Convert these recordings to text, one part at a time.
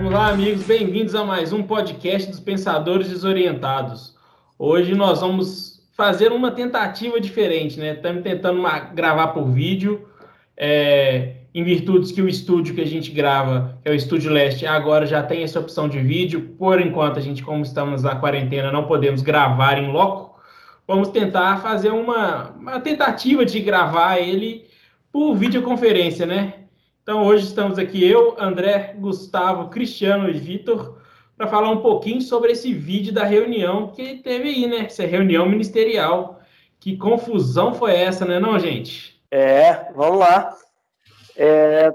Vamos lá, amigos, bem-vindos a mais um podcast dos Pensadores Desorientados. Hoje nós vamos fazer uma tentativa diferente, né? Estamos tentando uma, gravar por vídeo, é, em virtudes que o estúdio que a gente grava, que é o Estúdio Leste, agora já tem essa opção de vídeo. Por enquanto, a gente, como estamos na quarentena, não podemos gravar em loco. Vamos tentar fazer uma, uma tentativa de gravar ele por videoconferência, né? Então, hoje estamos aqui eu, André, Gustavo, Cristiano e Vitor para falar um pouquinho sobre esse vídeo da reunião que teve aí, né? Essa reunião ministerial. Que confusão foi essa, né, não, gente? É, vamos lá. É,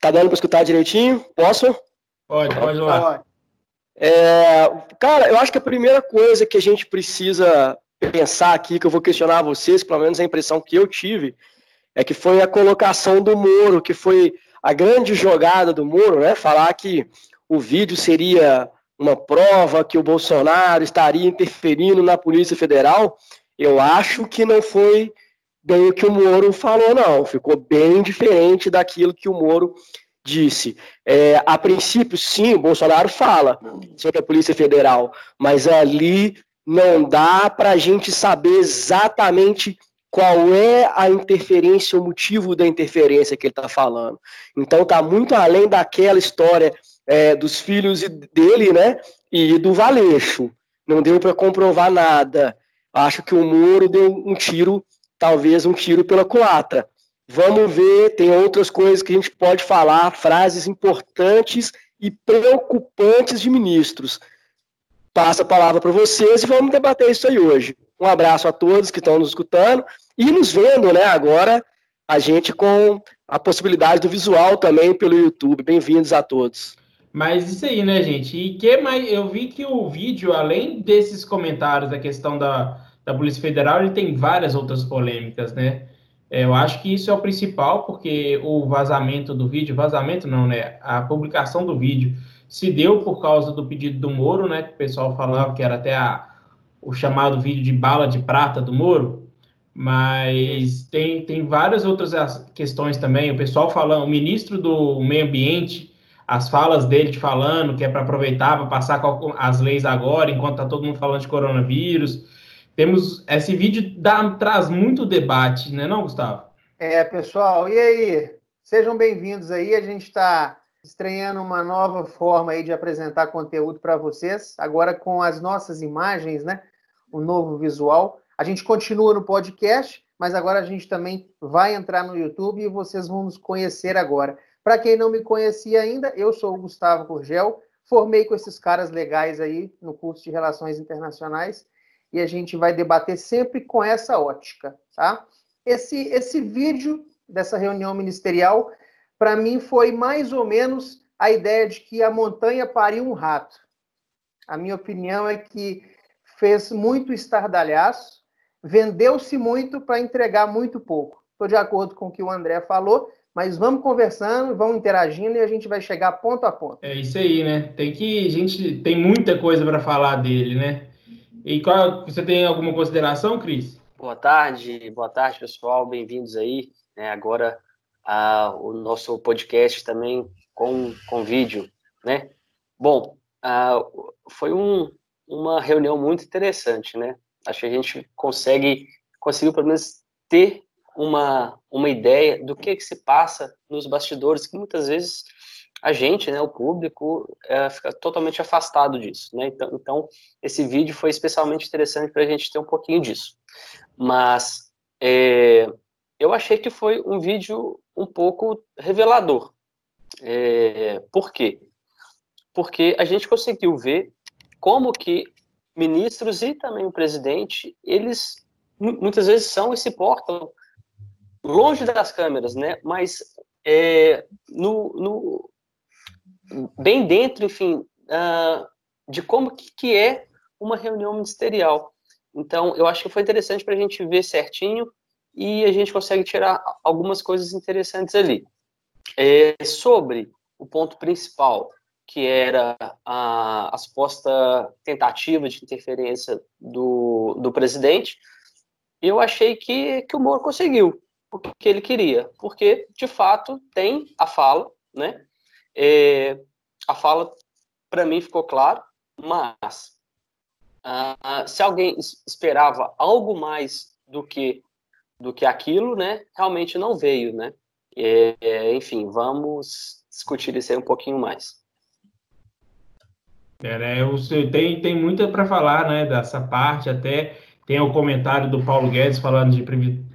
tá dando para escutar direitinho? Posso? Pode, pode lá. É, cara, eu acho que a primeira coisa que a gente precisa pensar aqui, que eu vou questionar vocês, pelo menos a impressão que eu tive, é que foi a colocação do Moro, que foi a grande jogada do Moro, né? Falar que o vídeo seria uma prova que o Bolsonaro estaria interferindo na Polícia Federal. Eu acho que não foi bem o que o Moro falou, não. Ficou bem diferente daquilo que o Moro disse. É, a princípio, sim, o Bolsonaro fala sobre a Polícia Federal, mas ali não dá para a gente saber exatamente qual é a interferência, o motivo da interferência que ele está falando. Então está muito além daquela história é, dos filhos dele, né, e do Valeixo. Não deu para comprovar nada. Acho que o Moro deu um tiro, talvez um tiro pela culatra. Vamos ver, tem outras coisas que a gente pode falar, frases importantes e preocupantes de ministros. Passo a palavra para vocês e vamos debater isso aí hoje. Um abraço a todos que estão nos escutando e nos vendo, né? Agora a gente com a possibilidade do visual também pelo YouTube. Bem-vindos a todos. Mas isso aí, né, gente? E que mais? Eu vi que o vídeo, além desses comentários da questão da, da Polícia Federal, ele tem várias outras polêmicas, né? É, eu acho que isso é o principal, porque o vazamento do vídeo, vazamento não, né? A publicação do vídeo se deu por causa do pedido do Moro, né? Que o pessoal falava que era até a, o chamado vídeo de bala de prata do Moro. Mas tem, tem várias outras questões também. O pessoal falando, o ministro do Meio Ambiente, as falas dele falando que é para aproveitar para passar as leis agora, enquanto está todo mundo falando de coronavírus. Temos esse vídeo dá, traz muito debate, né, não, Gustavo? É, pessoal, e aí? Sejam bem-vindos aí. A gente está estreando uma nova forma aí de apresentar conteúdo para vocês, agora com as nossas imagens, né? Um novo visual. A gente continua no podcast, mas agora a gente também vai entrar no YouTube e vocês vão nos conhecer agora. Para quem não me conhecia ainda, eu sou o Gustavo Gurgel, formei com esses caras legais aí no curso de Relações Internacionais e a gente vai debater sempre com essa ótica, tá? Esse, esse vídeo dessa reunião ministerial, para mim, foi mais ou menos a ideia de que a montanha pariu um rato. A minha opinião é que fez muito estardalhaço, vendeu-se muito para entregar muito pouco. Estou de acordo com o que o André falou, mas vamos conversando, vamos interagindo e a gente vai chegar ponto a ponto. É isso aí, né? Tem que a gente tem muita coisa para falar dele, né? E qual você tem alguma consideração, Cris? Boa tarde, boa tarde, pessoal, bem-vindos aí. Né? Agora a, o nosso podcast também com, com vídeo, né? Bom, foi um, uma reunião muito interessante, né? Acho que a gente consegue, conseguiu pelo menos ter uma, uma ideia do que, que se passa nos bastidores, que muitas vezes a gente, né, o público, é, fica totalmente afastado disso, né? Então, então esse vídeo foi especialmente interessante para a gente ter um pouquinho disso. Mas é, eu achei que foi um vídeo um pouco revelador. É, por quê? Porque a gente conseguiu ver como que ministros e também o presidente, eles muitas vezes são e se portam longe das câmeras, né? Mas é, no, no, bem dentro, enfim, uh, de como que, que, é uma reunião ministerial. Então, eu acho que foi interessante para a gente ver certinho e a gente consegue tirar algumas coisas interessantes ali. É, sobre o ponto principal, que era a, a suposta tentativa de interferência do, do presidente, eu achei que, que o Moro conseguiu o que ele queria, porque, de fato, tem a fala, né? É, a fala para mim ficou claro, mas uh, se alguém esperava algo mais do que do que aquilo, né, realmente não veio, né? É, enfim, vamos discutir isso aí um pouquinho mais. É, né, tem, tem muita para falar, né, dessa parte, até tem o comentário do Paulo Guedes falando de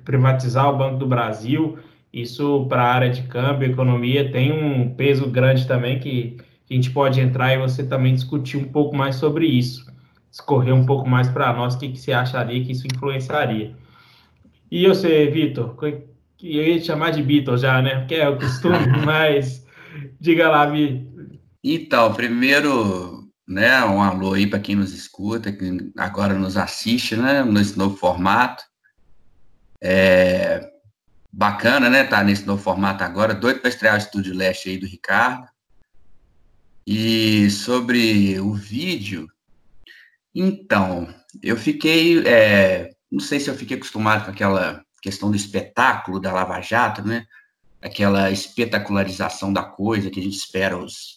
privatizar o Banco do Brasil, isso para a área de câmbio, economia, tem um peso grande também que a gente pode entrar e você também discutir um pouco mais sobre isso, escorrer um pouco mais para nós o que, que você acharia que isso influenciaria. E você, Vitor, eu ia te chamar de Vitor já, né? Porque é o costume, mas diga lá, Vitor. Então, primeiro, né, um alô aí para quem nos escuta, que agora nos assiste, né, nesse novo formato. É bacana, né, tá nesse novo formato agora, doido para estrear o Estúdio Leste aí do Ricardo. E sobre o vídeo, então, eu fiquei, é, não sei se eu fiquei acostumado com aquela questão do espetáculo da Lava Jato, né? Aquela espetacularização da coisa que a gente espera os,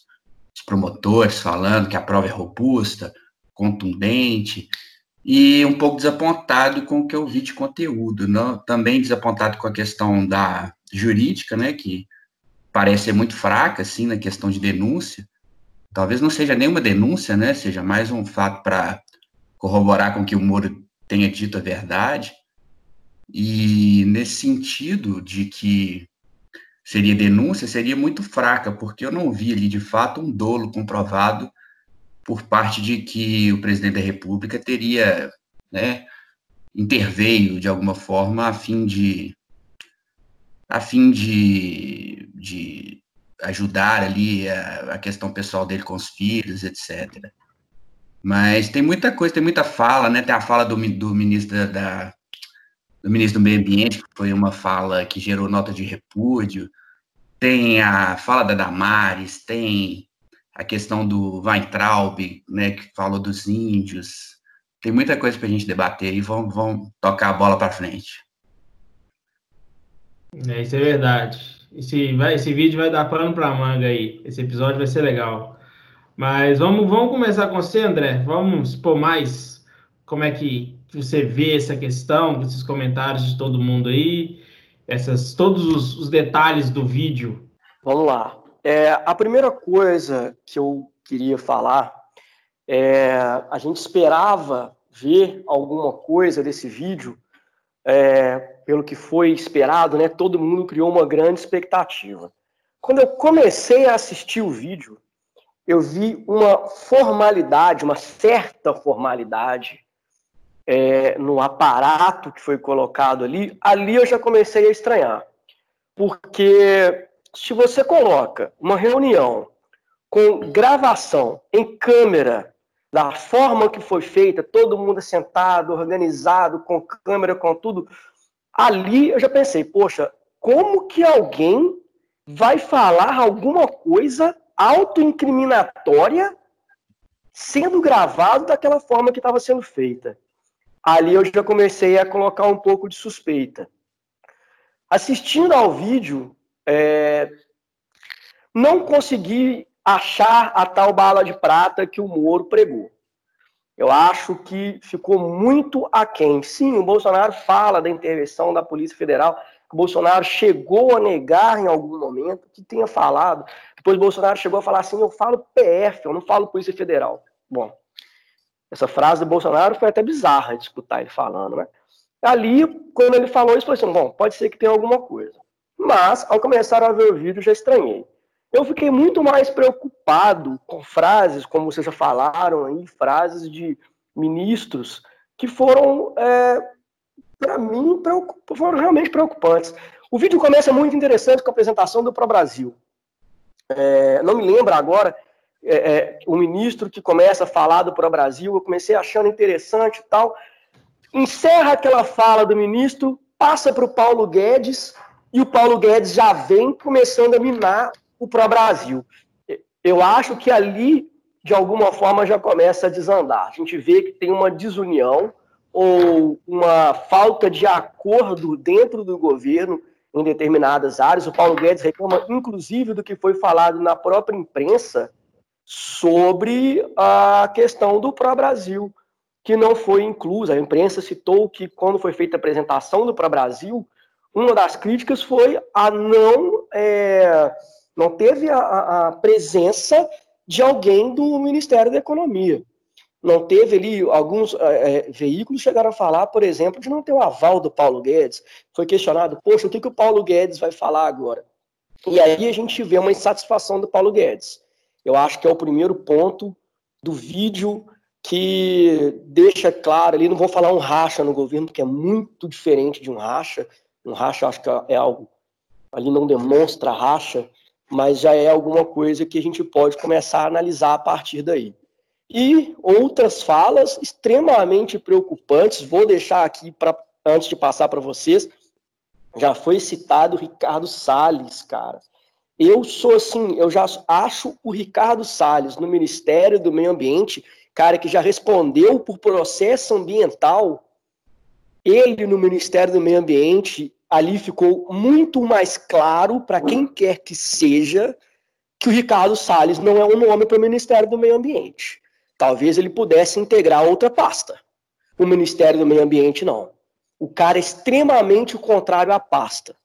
os promotores falando que a prova é robusta, contundente, e um pouco desapontado com o que eu vi de conteúdo, não? também desapontado com a questão da jurídica, né, que parece ser muito fraca, assim, na questão de denúncia. Talvez não seja nenhuma denúncia, né, seja mais um fato para corroborar com que o Moro tenha dito a verdade. E nesse sentido de que seria denúncia, seria muito fraca, porque eu não vi ali de fato um dolo comprovado por parte de que o presidente da República teria, né, interveio de alguma forma a fim de a fim de, de ajudar ali a, a questão pessoal dele com os filhos, etc. Mas tem muita coisa, tem muita fala, né? Tem a fala do, do ministro da, do ministro do Meio Ambiente, que foi uma fala que gerou nota de repúdio. Tem a fala da Damares, tem a questão do Weintraub, né, que falou dos índios. Tem muita coisa para a gente debater e vamos, vamos tocar a bola para frente. É, isso é verdade. Esse, vai, esse vídeo vai dar pano para manga aí. Esse episódio vai ser legal. Mas vamos, vamos começar com você, André. Vamos expor mais como é que você vê essa questão, esses comentários de todo mundo aí, essas, todos os, os detalhes do vídeo. Vamos lá. É, a primeira coisa que eu queria falar é a gente esperava ver alguma coisa desse vídeo, é, pelo que foi esperado, né? Todo mundo criou uma grande expectativa. Quando eu comecei a assistir o vídeo, eu vi uma formalidade, uma certa formalidade é, no aparato que foi colocado ali. Ali eu já comecei a estranhar, porque se você coloca uma reunião com gravação em câmera, da forma que foi feita, todo mundo sentado, organizado, com câmera, com tudo, ali eu já pensei, poxa, como que alguém vai falar alguma coisa autoincriminatória sendo gravado daquela forma que estava sendo feita? Ali eu já comecei a colocar um pouco de suspeita. Assistindo ao vídeo, é, não consegui achar a tal bala de prata que o Moro pregou. Eu acho que ficou muito aquém. Sim, o Bolsonaro fala da intervenção da Polícia Federal, que o Bolsonaro chegou a negar em algum momento, que tenha falado. Depois o Bolsonaro chegou a falar assim: eu falo PF, eu não falo Polícia Federal. Bom, essa frase do Bolsonaro foi até bizarra de escutar ele falando, né? Ali, quando ele falou isso, eu falei assim: bom, pode ser que tenha alguma coisa. Mas, ao começar a ver o vídeo, já estranhei. Eu fiquei muito mais preocupado com frases, como vocês já falaram aí, frases de ministros que foram, é, para mim, foram realmente preocupantes. O vídeo começa muito interessante com a apresentação do Pro Brasil. É, não me lembro agora é, é, o ministro que começa a falar do Pro Brasil, eu comecei achando interessante e tal. Encerra aquela fala do ministro, passa para o Paulo Guedes, e o Paulo Guedes já vem começando a minar o pró-Brasil. Eu acho que ali, de alguma forma, já começa a desandar. A gente vê que tem uma desunião ou uma falta de acordo dentro do governo em determinadas áreas. O Paulo Guedes reclama, inclusive, do que foi falado na própria imprensa, sobre a questão do Pro-Brasil, que não foi inclusa. A imprensa citou que, quando foi feita a apresentação do Pro-Brasil, uma das críticas foi a não. É, não teve a, a presença de alguém do Ministério da Economia. Não teve ali, alguns é, veículos chegaram a falar, por exemplo, de não ter o aval do Paulo Guedes. Foi questionado, poxa, o que, que o Paulo Guedes vai falar agora? E aí a gente vê uma insatisfação do Paulo Guedes. Eu acho que é o primeiro ponto do vídeo que deixa claro ali, não vou falar um racha no governo, porque é muito diferente de um racha. Um racha acho que é algo ali não demonstra racha, mas já é alguma coisa que a gente pode começar a analisar a partir daí. E outras falas extremamente preocupantes, vou deixar aqui para antes de passar para vocês, já foi citado Ricardo Salles, cara. Eu sou assim, eu já acho o Ricardo Salles no Ministério do Meio Ambiente, cara que já respondeu por processo ambiental. Ele no Ministério do Meio Ambiente, ali ficou muito mais claro para quem quer que seja que o Ricardo Salles não é um nome para o Ministério do Meio Ambiente. Talvez ele pudesse integrar outra pasta. O Ministério do Meio Ambiente não. O cara é extremamente o contrário à pasta.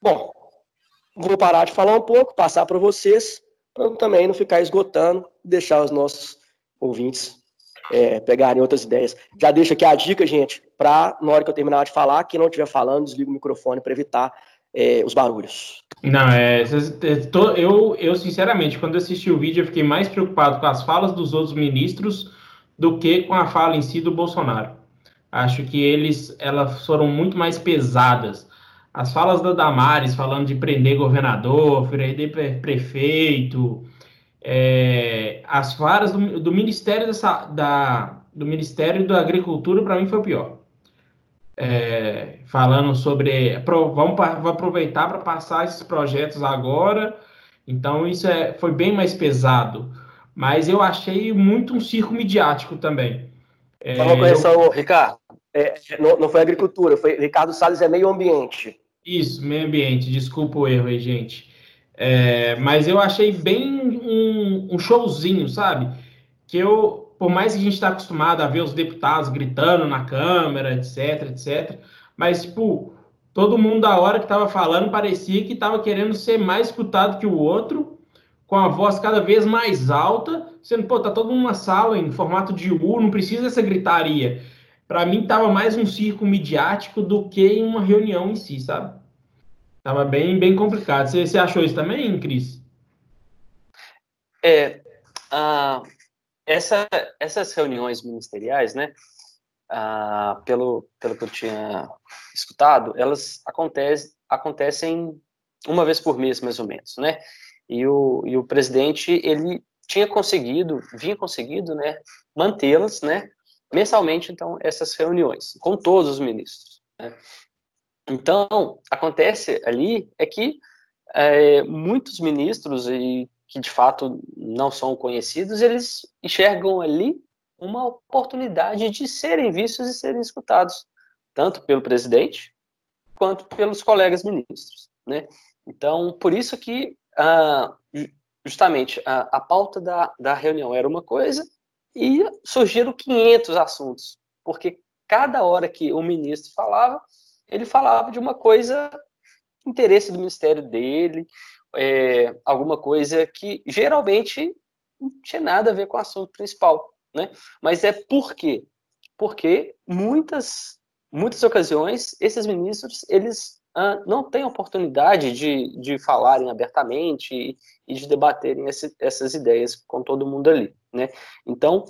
Bom, vou parar de falar um pouco, passar para vocês, para também não ficar esgotando, deixar os nossos ouvintes é, pegarem outras ideias. Já deixo aqui a dica, gente, para, na hora que eu terminar de falar, quem não estiver falando, desliga o microfone para evitar é, os barulhos. Não, é, eu, eu, sinceramente, quando assisti o vídeo, eu fiquei mais preocupado com as falas dos outros ministros do que com a fala em si do Bolsonaro. Acho que eles, elas foram muito mais pesadas. As falas da Damares falando de prender governador, prender prefeito, é, as falas do, do Ministério dessa, da, do Ministério da Agricultura para mim foi pior. É, falando sobre pro, vamos, vamos aproveitar para passar esses projetos agora. Então isso é, foi bem mais pesado. Mas eu achei muito um circo midiático também. É, Só uma correção, eu... Ricardo. É, não, não foi agricultura, foi Ricardo Salles é meio ambiente. Isso, meio ambiente, desculpa o erro aí, gente. É, mas eu achei bem um, um, showzinho, sabe? Que eu, por mais que a gente está acostumado a ver os deputados gritando na Câmara, etc, etc, mas, tipo, todo mundo da hora que estava falando parecia que estava querendo ser mais escutado que o outro, com a voz cada vez mais alta, sendo, pô, tá todo mundo numa sala em formato de U, não precisa dessa gritaria para mim tava mais um circo midiático do que uma reunião em si, sabe? Tava bem, bem complicado. Você, você achou isso também, Cris? É, uh, essa, essas reuniões ministeriais, né, uh, pelo, pelo que eu tinha escutado, elas acontecem, acontecem uma vez por mês, mais ou menos, né? E o, e o presidente, ele tinha conseguido, vinha conseguido, né, mantê-las, né, mensalmente, então, essas reuniões com todos os ministros. Né? Então, acontece ali é que é, muitos ministros e que de fato não são conhecidos, eles enxergam ali uma oportunidade de serem vistos e serem escutados, tanto pelo presidente quanto pelos colegas ministros, né? Então, por isso que ah, justamente a, a pauta da, da reunião era uma coisa e surgiram 500 assuntos, porque cada hora que o ministro falava, ele falava de uma coisa, interesse do ministério dele, é, alguma coisa que geralmente não tinha nada a ver com o assunto principal, né? Mas é por quê? Porque muitas, muitas ocasiões esses ministros eles ah, não têm oportunidade de, de falarem abertamente e, e de debaterem esse, essas ideias com todo mundo ali né? Então,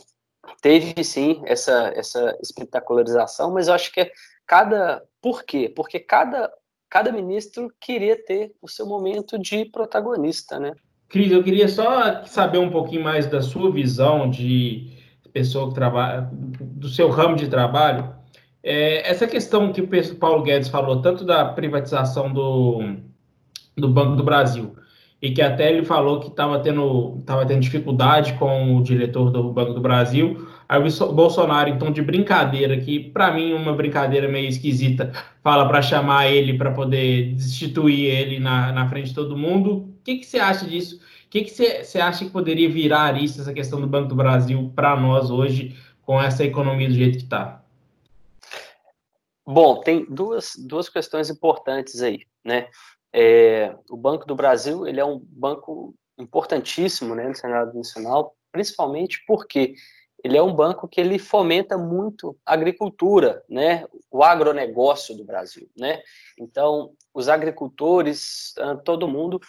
teve sim essa, essa espetacularização, mas eu acho que é cada. Por quê? Porque cada, cada ministro queria ter o seu momento de protagonista, né? Cris, eu queria só saber um pouquinho mais da sua visão de pessoa que trabalha, do seu ramo de trabalho. É, essa questão que o Paulo Guedes falou, tanto da privatização do, do Banco do Brasil, e que até ele falou que estava tendo, tava tendo dificuldade com o diretor do Banco do Brasil Aí o Bolsonaro, tom de brincadeira, que para mim uma brincadeira meio esquisita, fala para chamar ele para poder destituir ele na, na frente de todo mundo. O que, que você acha disso? O que, você acha que poderia virar isso, essa questão do Banco do Brasil, para nós hoje, com essa economia do jeito que está? Bom, tem duas, duas questões importantes aí, né? É, o Banco do Brasil, ele é um banco importantíssimo, né, no cenário nacional, principalmente porque ele é um banco que ele fomenta muito a agricultura, né, o agronegócio do Brasil, né? Então, os agricultores, ah, todo mundo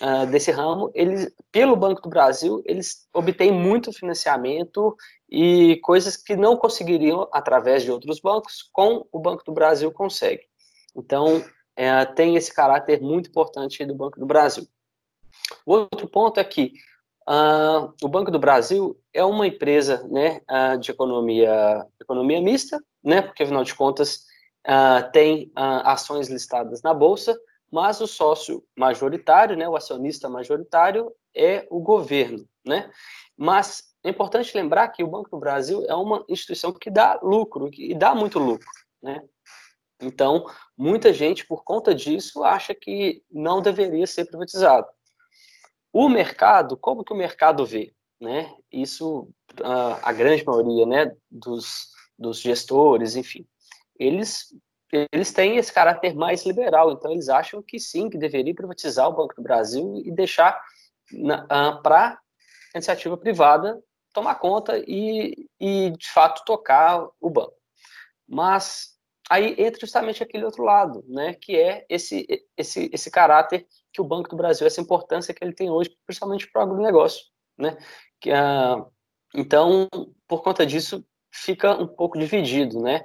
uh, desse ramo, eles, pelo Banco do Brasil, eles obtêm muito financiamento e coisas que não conseguiriam através de outros bancos, com o Banco do Brasil consegue. Então, é, tem esse caráter muito importante do Banco do Brasil. O outro ponto é que uh, o Banco do Brasil é uma empresa né, uh, de economia, economia mista, né, porque, afinal de contas, uh, tem ações listadas na Bolsa, mas o sócio majoritário, né, o acionista majoritário, é o governo. Né? Mas é importante lembrar que o Banco do Brasil é uma instituição que dá lucro, e dá muito lucro. Né? Então, muita gente, por conta disso, acha que não deveria ser privatizado. O mercado, como que o mercado vê? Né? Isso, a grande maioria né, dos, dos gestores, enfim, eles eles têm esse caráter mais liberal, então eles acham que sim, que deveria privatizar o Banco do Brasil e deixar uh, para iniciativa privada tomar conta e, e, de fato, tocar o banco. Mas aí entra justamente aquele outro lado, né, que é esse, esse, esse caráter que o Banco do Brasil, essa importância que ele tem hoje, principalmente para o agronegócio. Né? Que, uh, então, por conta disso, fica um pouco dividido, né?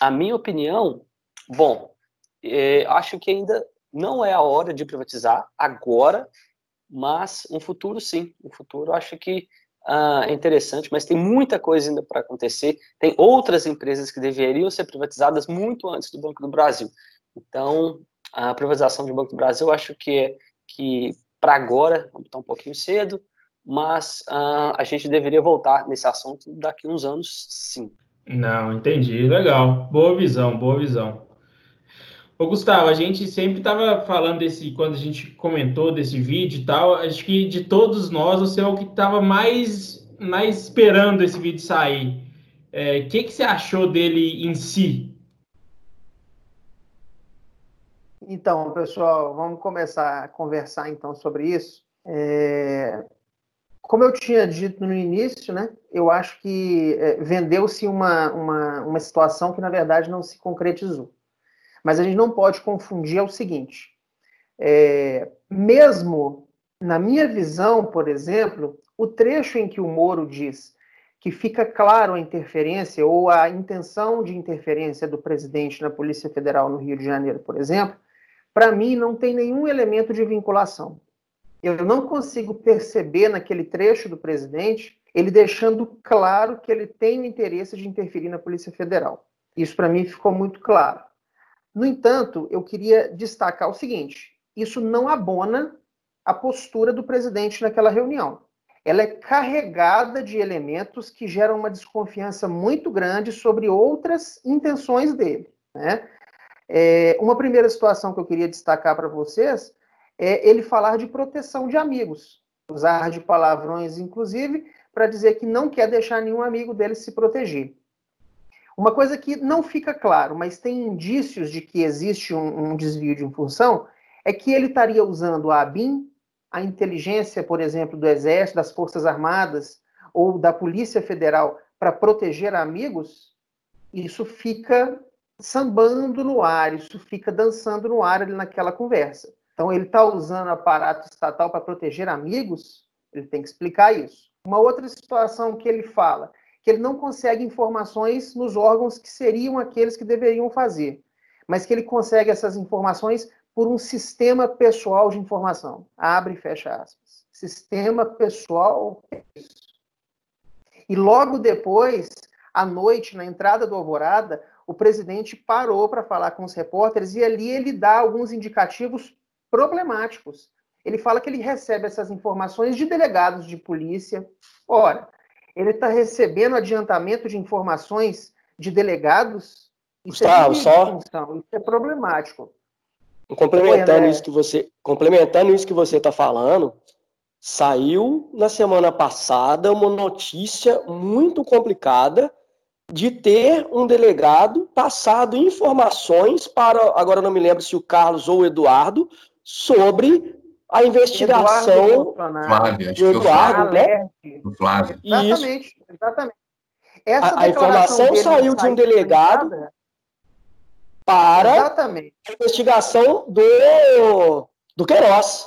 A minha opinião, bom, é, acho que ainda não é a hora de privatizar agora, mas um futuro sim. Um futuro acho que uh, é interessante, mas tem muita coisa ainda para acontecer. Tem outras empresas que deveriam ser privatizadas muito antes do Banco do Brasil. Então, a privatização do Banco do Brasil, acho que, é, que para agora está um pouquinho cedo, mas uh, a gente deveria voltar nesse assunto daqui a uns anos, sim. Não, entendi. Legal. Boa visão, boa visão. Ô, Gustavo, a gente sempre estava falando desse, quando a gente comentou desse vídeo e tal, acho que de todos nós, você é o que estava mais, mais esperando esse vídeo sair. O é, que, que você achou dele em si? Então, pessoal, vamos começar a conversar então sobre isso. É, como eu tinha dito no início, né, eu acho que é, vendeu-se uma, uma, uma situação que, na verdade, não se concretizou. Mas a gente não pode confundir é o seguinte: é, mesmo na minha visão, por exemplo, o trecho em que o Moro diz que fica claro a interferência ou a intenção de interferência do presidente na Polícia Federal no Rio de Janeiro, por exemplo, para mim não tem nenhum elemento de vinculação. Eu não consigo perceber naquele trecho do presidente ele deixando claro que ele tem o interesse de interferir na Polícia Federal. Isso para mim ficou muito claro. No entanto, eu queria destacar o seguinte: isso não abona a postura do presidente naquela reunião. Ela é carregada de elementos que geram uma desconfiança muito grande sobre outras intenções dele. Né? É, uma primeira situação que eu queria destacar para vocês é ele falar de proteção de amigos, usar de palavrões, inclusive, para dizer que não quer deixar nenhum amigo dele se proteger. Uma coisa que não fica claro, mas tem indícios de que existe um, um desvio de função, é que ele estaria usando a ABIN, a inteligência, por exemplo, do Exército, das Forças Armadas ou da Polícia Federal para proteger amigos. Isso fica sambando no ar, isso fica dançando no ar ali naquela conversa. Então, ele está usando aparato estatal para proteger amigos? Ele tem que explicar isso. Uma outra situação que ele fala que ele não consegue informações nos órgãos que seriam aqueles que deveriam fazer, mas que ele consegue essas informações por um sistema pessoal de informação. Abre e fecha aspas. Sistema pessoal. E logo depois, à noite, na entrada do Alvorada, o presidente parou para falar com os repórteres e ali ele dá alguns indicativos problemáticos. Ele fala que ele recebe essas informações de delegados de polícia. Ora, ele está recebendo adiantamento de informações de delegados. Isso Gustavo, é só... Isso é problemático. Complementando isso que você, complementando isso que você está falando, saiu na semana passada uma notícia muito complicada de ter um delegado passado informações para, agora não me lembro se o Carlos ou o Eduardo, sobre a investigação Eduardo Flávio, do Eduardo, né? Do Flávio. Exatamente, exatamente. Essa a, a informação saiu de um delegado para Exatamente. a investigação do, do Queiroz.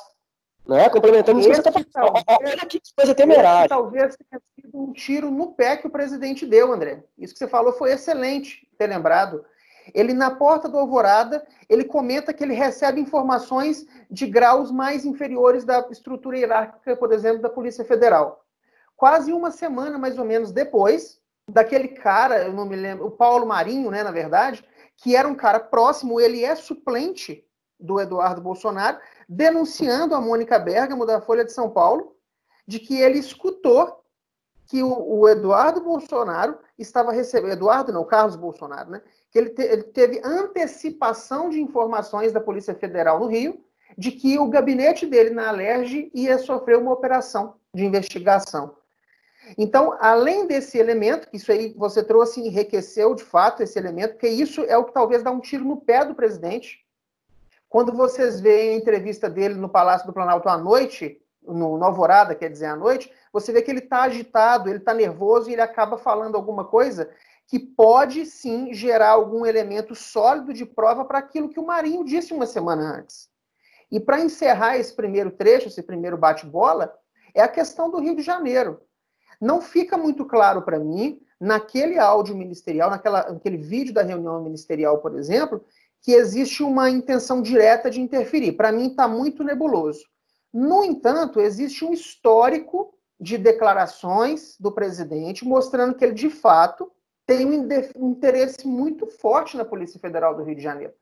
Né? Complementando isso que você está falando. Olha que coisa temerária. Talvez tenha sido um tiro no pé que o presidente deu, André. Isso que você falou foi excelente ter lembrado. Ele, na porta do Alvorada, ele comenta que ele recebe informações de graus mais inferiores da estrutura hierárquica, por exemplo, da Polícia Federal. Quase uma semana, mais ou menos, depois, daquele cara, eu não me lembro, o Paulo Marinho, né, na verdade, que era um cara próximo, ele é suplente do Eduardo Bolsonaro, denunciando a Mônica Bergamo, da Folha de São Paulo, de que ele escutou que o, o Eduardo Bolsonaro estava recebendo, Eduardo não, Carlos Bolsonaro, né? Que ele, te, ele teve antecipação de informações da Polícia Federal no Rio de que o gabinete dele na Alerj ia sofrer uma operação de investigação. Então, além desse elemento, que isso aí você trouxe enriqueceu de fato esse elemento, porque isso é o que talvez dá um tiro no pé do presidente. Quando vocês veem a entrevista dele no Palácio do Planalto à noite, no, no Alvorada, quer dizer, à noite, você vê que ele está agitado, ele está nervoso e ele acaba falando alguma coisa que pode sim gerar algum elemento sólido de prova para aquilo que o Marinho disse uma semana antes. E para encerrar esse primeiro trecho, esse primeiro bate-bola, é a questão do Rio de Janeiro. Não fica muito claro para mim, naquele áudio ministerial, naquela, naquele vídeo da reunião ministerial, por exemplo, que existe uma intenção direta de interferir. Para mim, está muito nebuloso. No entanto, existe um histórico de declarações do presidente mostrando que ele, de fato, tem um interesse muito forte na Polícia Federal do Rio de Janeiro.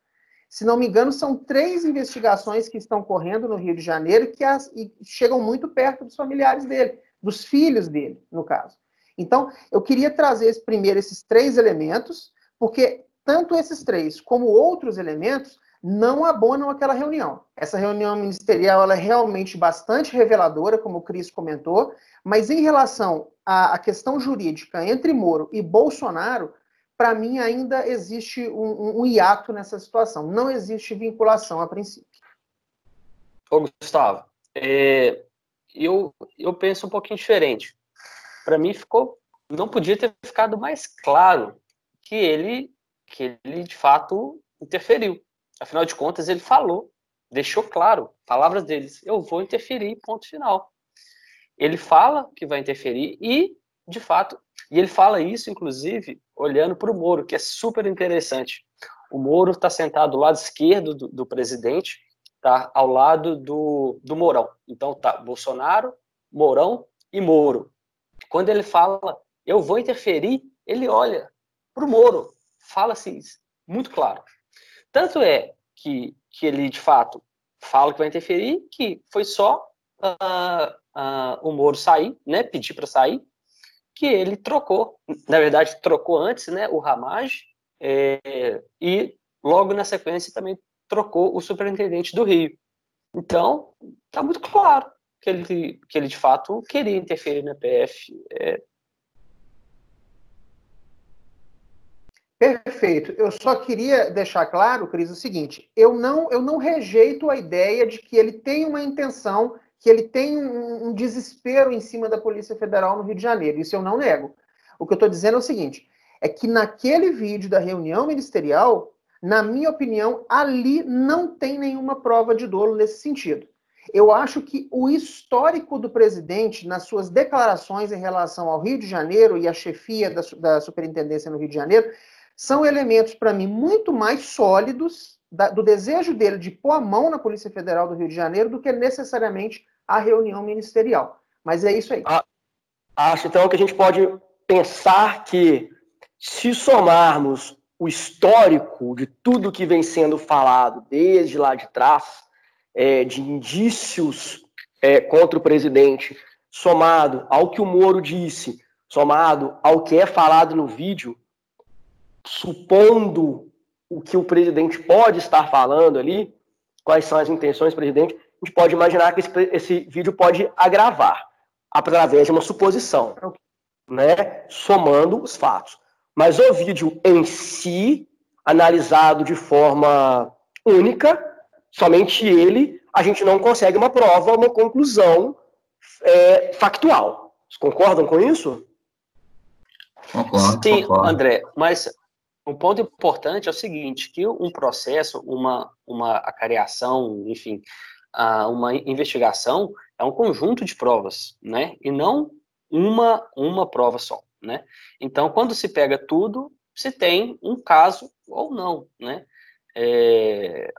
Se não me engano, são três investigações que estão correndo no Rio de Janeiro que as, e chegam muito perto dos familiares dele dos filhos dele, no caso. Então, eu queria trazer primeiro esses três elementos, porque tanto esses três como outros elementos não abonam aquela reunião. Essa reunião ministerial é realmente bastante reveladora, como o Cris comentou, mas em relação à, à questão jurídica entre Moro e Bolsonaro, para mim ainda existe um, um, um, hiato nessa situação. Não existe vinculação a princípio. Ô, Gustavo, é, eu, eu penso um pouquinho diferente. Para mim ficou, não podia ter ficado mais claro que ele, que ele de fato interferiu. Afinal de contas, ele falou, deixou claro, palavras deles, eu vou interferir, ponto final. Ele fala que vai interferir e, de fato, e ele fala isso, inclusive, olhando para o Moro, que é super interessante. O Moro está sentado do lado esquerdo do, do presidente, tá ao lado do, do Mourão. Então tá Bolsonaro, Mourão e Moro. Quando ele fala, eu vou interferir, ele olha para o Moro, fala assim, muito claro. Tanto é que, que ele, de fato, fala que vai interferir, que foi só uh, uh, o Moro sair, né, pedir para sair, que ele trocou. Na verdade, trocou antes né, o Ramage, é, e logo na sequência também trocou o superintendente do Rio. Então, está muito claro que ele, que ele de fato queria interferir na PF. É... Perfeito. Eu só queria deixar claro, Cris, o seguinte: eu não, eu não rejeito a ideia de que ele tem uma intenção, que ele tem um, um desespero em cima da Polícia Federal no Rio de Janeiro. Isso eu não nego. O que eu estou dizendo é o seguinte: é que naquele vídeo da reunião ministerial, na minha opinião, ali não tem nenhuma prova de dolo nesse sentido. Eu acho que o histórico do presidente, nas suas declarações em relação ao Rio de Janeiro e à chefia da, da superintendência no Rio de Janeiro, são elementos, para mim, muito mais sólidos da, do desejo dele de pôr a mão na Polícia Federal do Rio de Janeiro do que necessariamente a reunião ministerial. Mas é isso aí. Ah, acho, então, que a gente pode pensar que, se somarmos o histórico de tudo que vem sendo falado desde lá de trás, é, de indícios é, contra o presidente, somado ao que o Moro disse somado ao que é falado no vídeo, supondo o que o presidente pode estar falando ali, quais são as intenções do presidente, a gente pode imaginar que esse, esse vídeo pode agravar através de uma suposição, né, somando os fatos. Mas o vídeo em si, analisado de forma única, somente ele, a gente não consegue uma prova, uma conclusão é, factual. Vocês concordam com isso? Concordo, Sim, concordo. André, mas um ponto importante é o seguinte, que um processo, uma, uma acareação, enfim, uma investigação é um conjunto de provas, né? E não uma, uma prova só, né? Então, quando se pega tudo, se tem um caso ou não, né? É,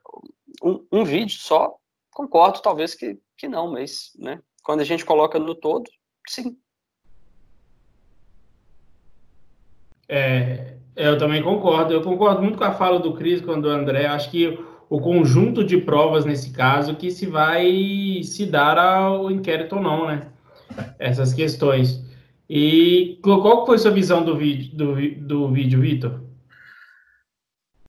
um, um, vídeo só, concordo, talvez que, que não, mas, né? Quando a gente coloca no todo, sim. É, eu também concordo. Eu concordo muito com a fala do Cris quando o André. Acho que o conjunto de provas nesse caso que se vai se dar ao inquérito ou não, né? Essas questões. E qual foi sua visão do vídeo, do, do vídeo, Vitor?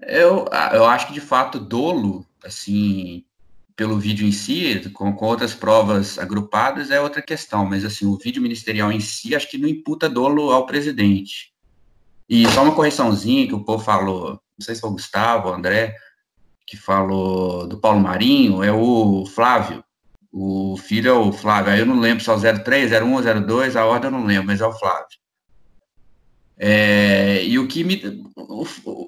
Eu, eu acho que de fato dolo, assim, pelo vídeo em si, com, com outras provas agrupadas, é outra questão, mas assim, o vídeo ministerial em si, acho que não imputa dolo ao presidente. E só uma correçãozinha que o povo falou, não sei se foi o Gustavo, o André, que falou do Paulo Marinho, é o Flávio. O filho é o Flávio. Aí eu não lembro se é o 03, 01, 02, a ordem eu não lembro, mas é o Flávio. É, e o que me.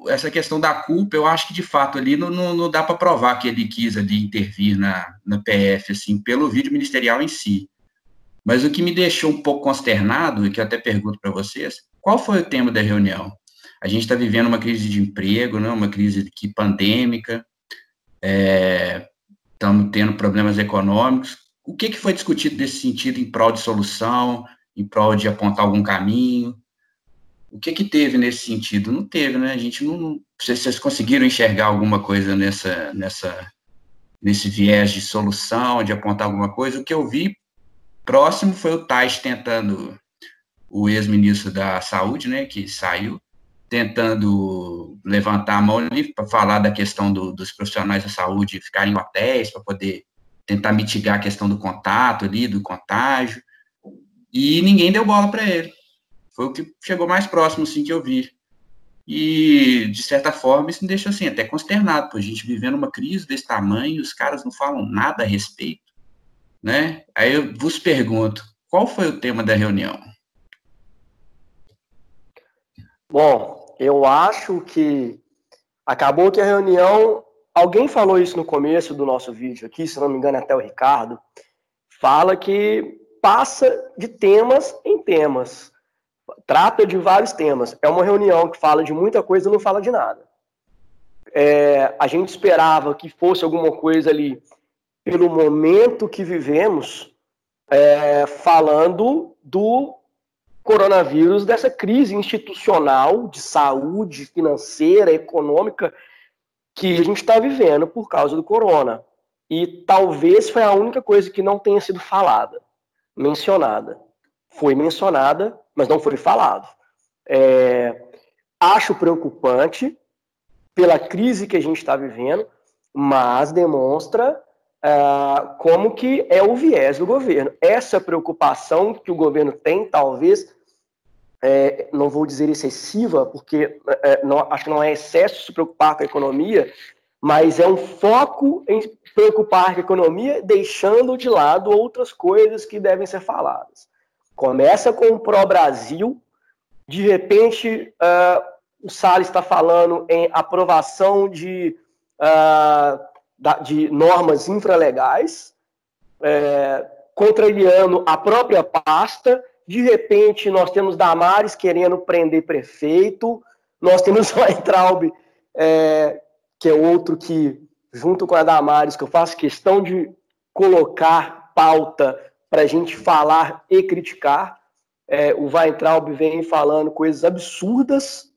Essa questão da culpa, eu acho que de fato ali não, não, não dá para provar que ele quis ali intervir na, na PF, assim, pelo vídeo ministerial em si. Mas o que me deixou um pouco consternado, e que eu até pergunto para vocês, qual foi o tema da reunião? A gente está vivendo uma crise de emprego, né, uma crise que pandêmica, estamos é, tendo problemas econômicos. O que, que foi discutido nesse sentido em prol de solução, em prol de apontar algum caminho? O que, que teve nesse sentido? Não teve, né? A gente não. vocês, vocês conseguiram enxergar alguma coisa nessa, nessa, nesse viés de solução, de apontar alguma coisa? O que eu vi próximo foi o Tais tentando o ex-ministro da Saúde, né, que saiu, tentando levantar a mão ali para falar da questão do, dos profissionais da saúde ficarem em hotéis para poder tentar mitigar a questão do contato ali, do contágio, e ninguém deu bola para ele. Foi o que chegou mais próximo, assim, que eu vi. E, de certa forma, isso me deixa, assim, até consternado, por a gente vivendo uma crise desse tamanho, os caras não falam nada a respeito, né? Aí eu vos pergunto, qual foi o tema da reunião? Bom, eu acho que acabou que a reunião. Alguém falou isso no começo do nosso vídeo aqui, se não me engano, até o Ricardo. Fala que passa de temas em temas. Trata de vários temas. É uma reunião que fala de muita coisa e não fala de nada. É, a gente esperava que fosse alguma coisa ali pelo momento que vivemos, é, falando do coronavírus, dessa crise institucional de saúde financeira, econômica que a gente está vivendo por causa do corona. E talvez foi a única coisa que não tenha sido falada, mencionada. Foi mencionada, mas não foi falado. É, acho preocupante pela crise que a gente está vivendo, mas demonstra uh, como que é o viés do governo. Essa preocupação que o governo tem, talvez, é, não vou dizer excessiva, porque é, não, acho que não é excesso se preocupar com a economia, mas é um foco em preocupar com a economia, deixando de lado outras coisas que devem ser faladas. Começa com o pró-Brasil, de repente uh, o Salles está falando em aprovação de, uh, de normas infralegais, é, contrariando a própria pasta, de repente, nós temos Damares querendo prender prefeito, nós temos o Weintraub, é, que é outro que, junto com a Damares, que eu faço questão de colocar pauta para a gente falar e criticar. É, o Weintraub vem falando coisas absurdas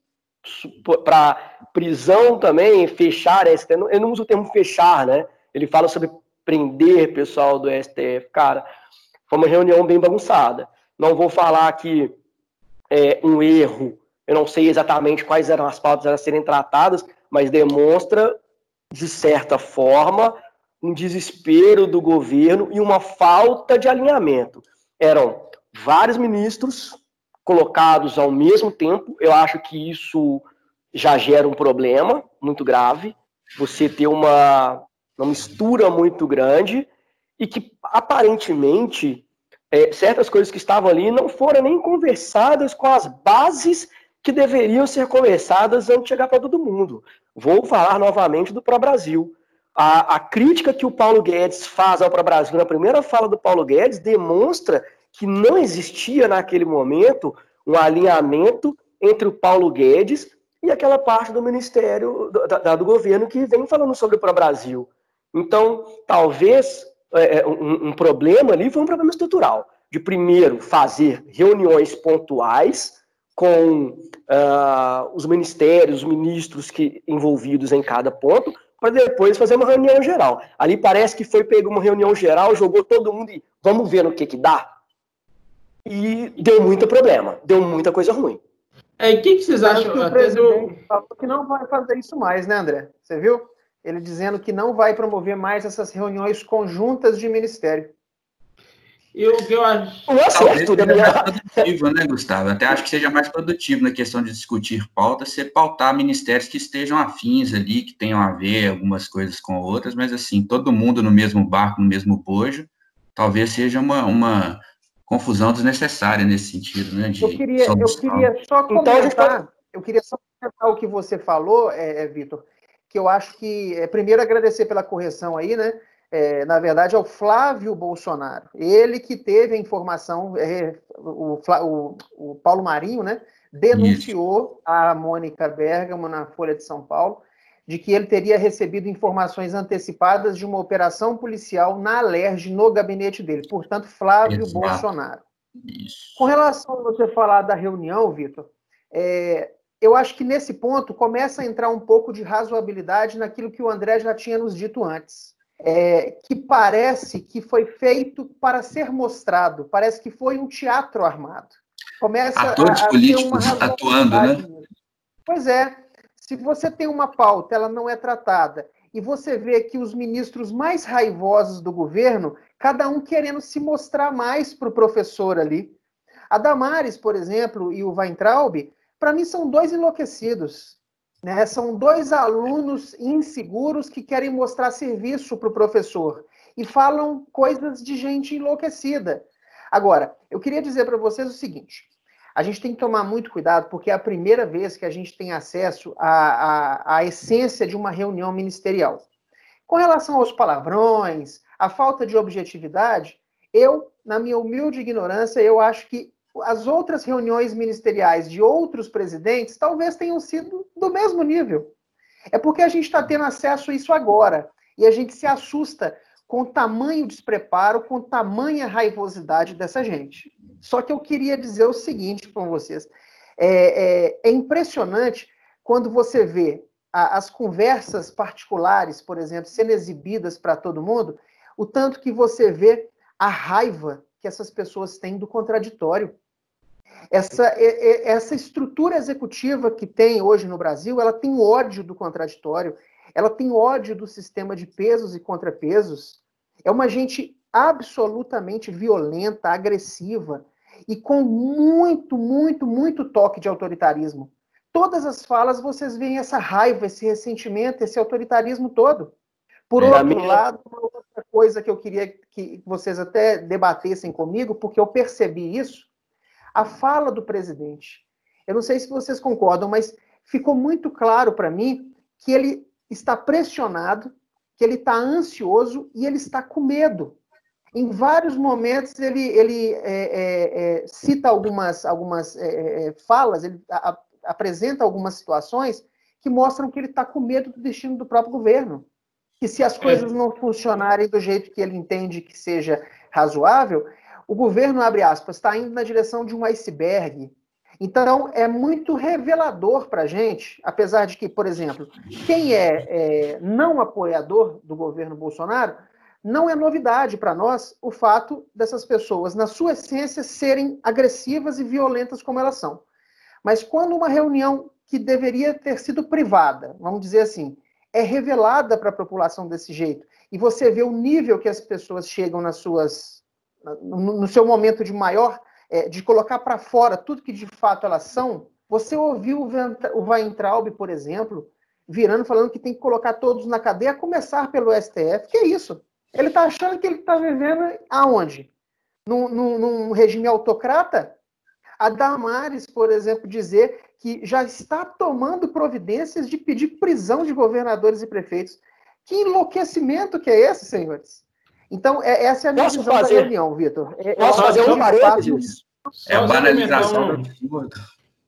para prisão também, fechar, ele não usa o termo fechar, né? Ele fala sobre prender pessoal do STF. Cara, foi uma reunião bem bagunçada. Não vou falar que é, um erro. Eu não sei exatamente quais eram as pautas a serem tratadas, mas demonstra, de certa forma, um desespero do governo e uma falta de alinhamento. Eram vários ministros colocados ao mesmo tempo. Eu acho que isso já gera um problema muito grave. Você ter uma, uma mistura muito grande e que aparentemente é, certas coisas que estavam ali não foram nem conversadas com as bases que deveriam ser conversadas antes de chegar para todo mundo. Vou falar novamente do Pro Brasil. A, a crítica que o Paulo Guedes faz ao Pro Brasil na primeira fala do Paulo Guedes demonstra que não existia naquele momento um alinhamento entre o Paulo Guedes e aquela parte do Ministério do, do governo que vem falando sobre o Pro Brasil. Então, talvez é, é, um, um, problema ali foi um problema estrutural. De primeiro fazer reuniões pontuais com uh, os ministérios, os ministros que envolvidos em cada ponto, para depois fazer uma reunião geral. Ali parece que foi pegou uma reunião geral, jogou todo mundo e vamos ver no que que dá. E deu muito problema, deu muita coisa ruim. É, e o que, que, vocês acham? Que o presidente do... falou que não vai fazer isso mais, né, André? Você viu? Ele dizendo que não vai promover mais essas reuniões conjuntas de ministério. Eu, eu acho. Talvez seja mais produtivo, né, Gustavo? Até acho que seja mais produtivo na questão de discutir pauta, você pautar ministérios que estejam afins ali, que tenham a ver algumas coisas com outras, mas assim, todo mundo no mesmo barco, no mesmo bojo, talvez seja uma, uma confusão desnecessária nesse sentido, né? eu, queria, eu queria só então, comentar, eu queria só comentar o que você falou, é, é Vitor que eu acho que, é, primeiro, agradecer pela correção aí, né? É, na verdade, é o Flávio Bolsonaro. Ele que teve a informação, é, o, o, o, Paulo Marinho, né? Denunciou Isso. a Mônica Bergamo na Folha de São Paulo de que ele teria recebido informações antecipadas de uma operação policial na Alerj, no gabinete dele. Portanto, Flávio Exato. Bolsonaro. Isso. Com relação a você falar da reunião, Vitor, é, eu acho que nesse ponto começa a entrar um pouco de razoabilidade naquilo que o André já tinha nos dito antes. É, que parece que foi feito para ser mostrado, parece que foi um teatro armado. Começa Atores a, a políticos atuando, né? Pois é. Se você tem uma pauta, ela não é tratada, e você vê que os ministros mais raivosos do governo, cada um querendo se mostrar mais para o professor ali. A Damares, por exemplo, e o Weintraub para mim são dois enlouquecidos. Né? São dois alunos inseguros que querem mostrar serviço para o professor e falam coisas de gente enlouquecida. Agora, eu queria dizer para vocês o seguinte: a gente tem que tomar muito cuidado, porque é a primeira vez que a gente tem acesso à, à, à essência de uma reunião ministerial. Com relação aos palavrões, a falta de objetividade, eu, na minha humilde ignorância, eu acho que as outras reuniões ministeriais de outros presidentes talvez tenham sido do mesmo nível. É porque a gente está tendo acesso a isso agora. E a gente se assusta com o tamanho despreparo, com tamanha raivosidade dessa gente. Só que eu queria dizer o seguinte para vocês: é, é, é, impressionante quando você vê a, as conversas particulares, por exemplo, sendo exibidas para todo mundo, o tanto que você vê a raiva que essas pessoas têm do contraditório. Essa, essa estrutura executiva que tem hoje no Brasil, ela tem ódio do contraditório, ela tem ódio do sistema de pesos e contrapesos. É uma gente absolutamente violenta, agressiva e com muito, muito, muito toque de autoritarismo. Todas as falas vocês veem essa raiva, esse ressentimento, esse autoritarismo todo. Por é, outro minha... lado, uma outra coisa que eu queria que vocês até debatessem comigo, porque eu percebi isso, a fala do presidente. Eu não sei se vocês concordam, mas ficou muito claro para mim que ele está pressionado, que ele está ansioso e ele está com medo. Em vários momentos ele, ele é, é, é, cita algumas, algumas é, é, falas, ele a, apresenta algumas situações que mostram que ele está com medo do destino do próprio governo. Que se as coisas não funcionarem do jeito que ele entende que seja razoável, o governo, abre aspas, está indo na direção de um iceberg. Então, é muito revelador para a gente, apesar de que, por exemplo, quem é, é, não apoiador do governo Bolsonaro não é novidade para nós o fato dessas pessoas, na sua essência, serem agressivas e violentas como elas são. Mas quando uma reunião que deveria ter sido privada, vamos dizer assim, é revelada para a população desse jeito, e você vê o nível que as pessoas chegam nas suas, no, seu momento de maior, é, de colocar para fora tudo que de fato elas são, você ouviu o Weintraub, por exemplo, virando falando que tem que colocar todos na cadeia, a começar pelo STF. Que é isso? Ele está achando que ele está vivendo aonde? Num, num, num, regime autocrata? A Damares, por exemplo, dizer que já está tomando providências de pedir prisão de governadores e prefeitos. Que enlouquecimento que é esse, senhores? Então, é, essa é a minha Posso visão fazer, da reunião, Vitor. É, Posso fazer um parênteses? É a banalização do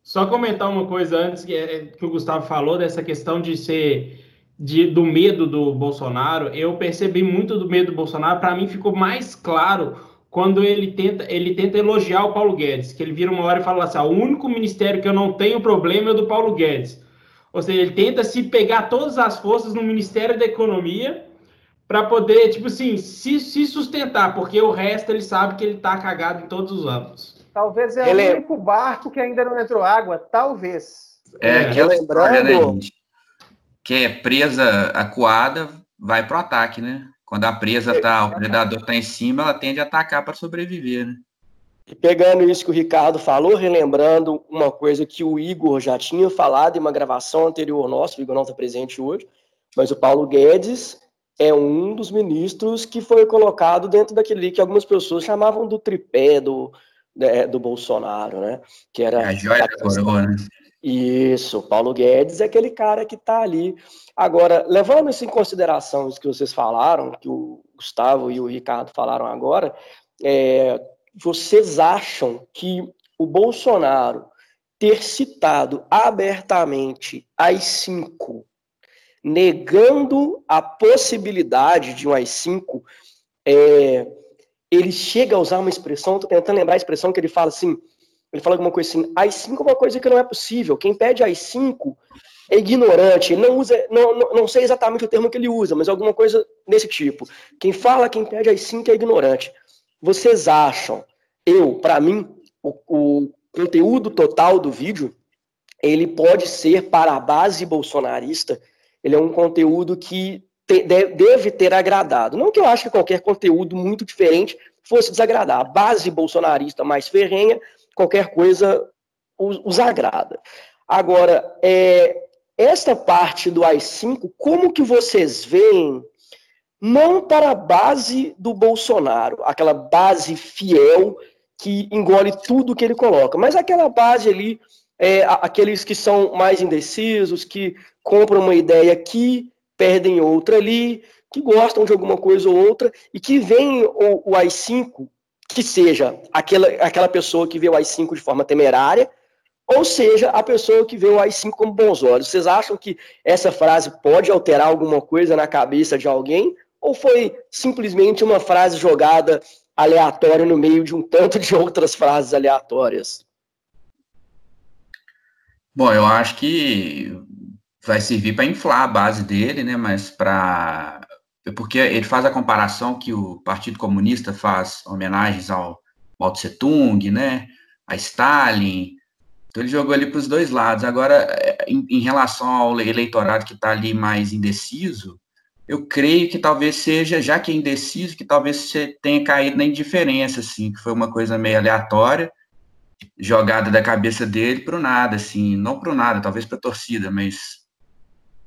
Só comentar uma coisa antes que, é, que o Gustavo falou dessa questão de ser de, do medo do Bolsonaro, eu percebi muito do medo do Bolsonaro. Para mim, ficou mais claro quando ele tenta, ele tenta elogiar o Paulo Guedes, que ele vira uma hora e fala assim: ah, o único ministério que eu não tenho problema é o do Paulo Guedes. Ou seja, ele tenta se pegar todas as forças no Ministério da Economia para poder, tipo assim, se, se sustentar, porque o resto ele sabe que ele está cagado em todos os âmbitos. Talvez é ele... o único barco que ainda não entrou água, talvez. É, é aquela história, né, gente? que é presa acuada, vai pro ataque, né? Quando a presa tá, o predador tá em cima, ela tende a atacar para sobreviver, né? E pegando isso que o Ricardo falou, relembrando uma coisa que o Igor já tinha falado em uma gravação anterior nossa, o Igor não está presente hoje, mas o Paulo Guedes é um dos ministros que foi colocado dentro daquele que algumas pessoas chamavam do tripé do, né, do Bolsonaro, né? Que era é a joia da coroa, né? Isso, Paulo Guedes é aquele cara que está ali. Agora, levando isso em consideração, isso que vocês falaram, que o Gustavo e o Ricardo falaram agora, é, vocês acham que o Bolsonaro ter citado abertamente as cinco, negando a possibilidade de um AI-5, é, ele chega a usar uma expressão, estou tentando lembrar a expressão que ele fala assim, ele fala alguma coisa assim, AI-5 é uma coisa que não é possível. Quem pede AI-5 é ignorante, não usa, não, não, não, sei exatamente o termo que ele usa, mas alguma coisa desse tipo. Quem fala, quem pede AI-5 é ignorante. Vocês acham, eu, para mim, o, o, conteúdo total do vídeo, ele pode ser para a base bolsonarista, ele é um conteúdo que te, deve ter agradado. Não que eu acho que qualquer conteúdo muito diferente fosse desagradar. A base bolsonarista mais ferrenha qualquer coisa os, os agrada. Agora, é, esta parte do AI-5, como que vocês veem, não para a base do Bolsonaro, aquela base fiel que engole tudo que ele coloca, mas aquela base ali, é, aqueles que são mais indecisos, que compram uma ideia aqui, perdem outra ali, que gostam de alguma coisa ou outra, e que veem o, o AI-5 que seja aquela, aquela pessoa que vê o AI-5 de forma temerária, ou seja, a pessoa que vê o AI-5 como bons olhos. Vocês acham que essa frase pode alterar alguma coisa na cabeça de alguém? Ou foi simplesmente uma frase jogada aleatória no meio de um tanto de outras frases aleatórias? Bom, eu acho que vai servir para inflar a base dele, né? Mas para porque ele faz a comparação que o Partido Comunista faz homenagens ao Mao Tse Tung, né, a Stalin, então ele jogou ali para os dois lados. Agora, em, em relação ao eleitorado que está ali mais indeciso, eu creio que talvez seja, já que é indeciso, que talvez você tenha caído na indiferença, assim, que foi uma coisa meio aleatória, jogada da cabeça dele para o nada, assim, não para o nada, talvez para a torcida, mas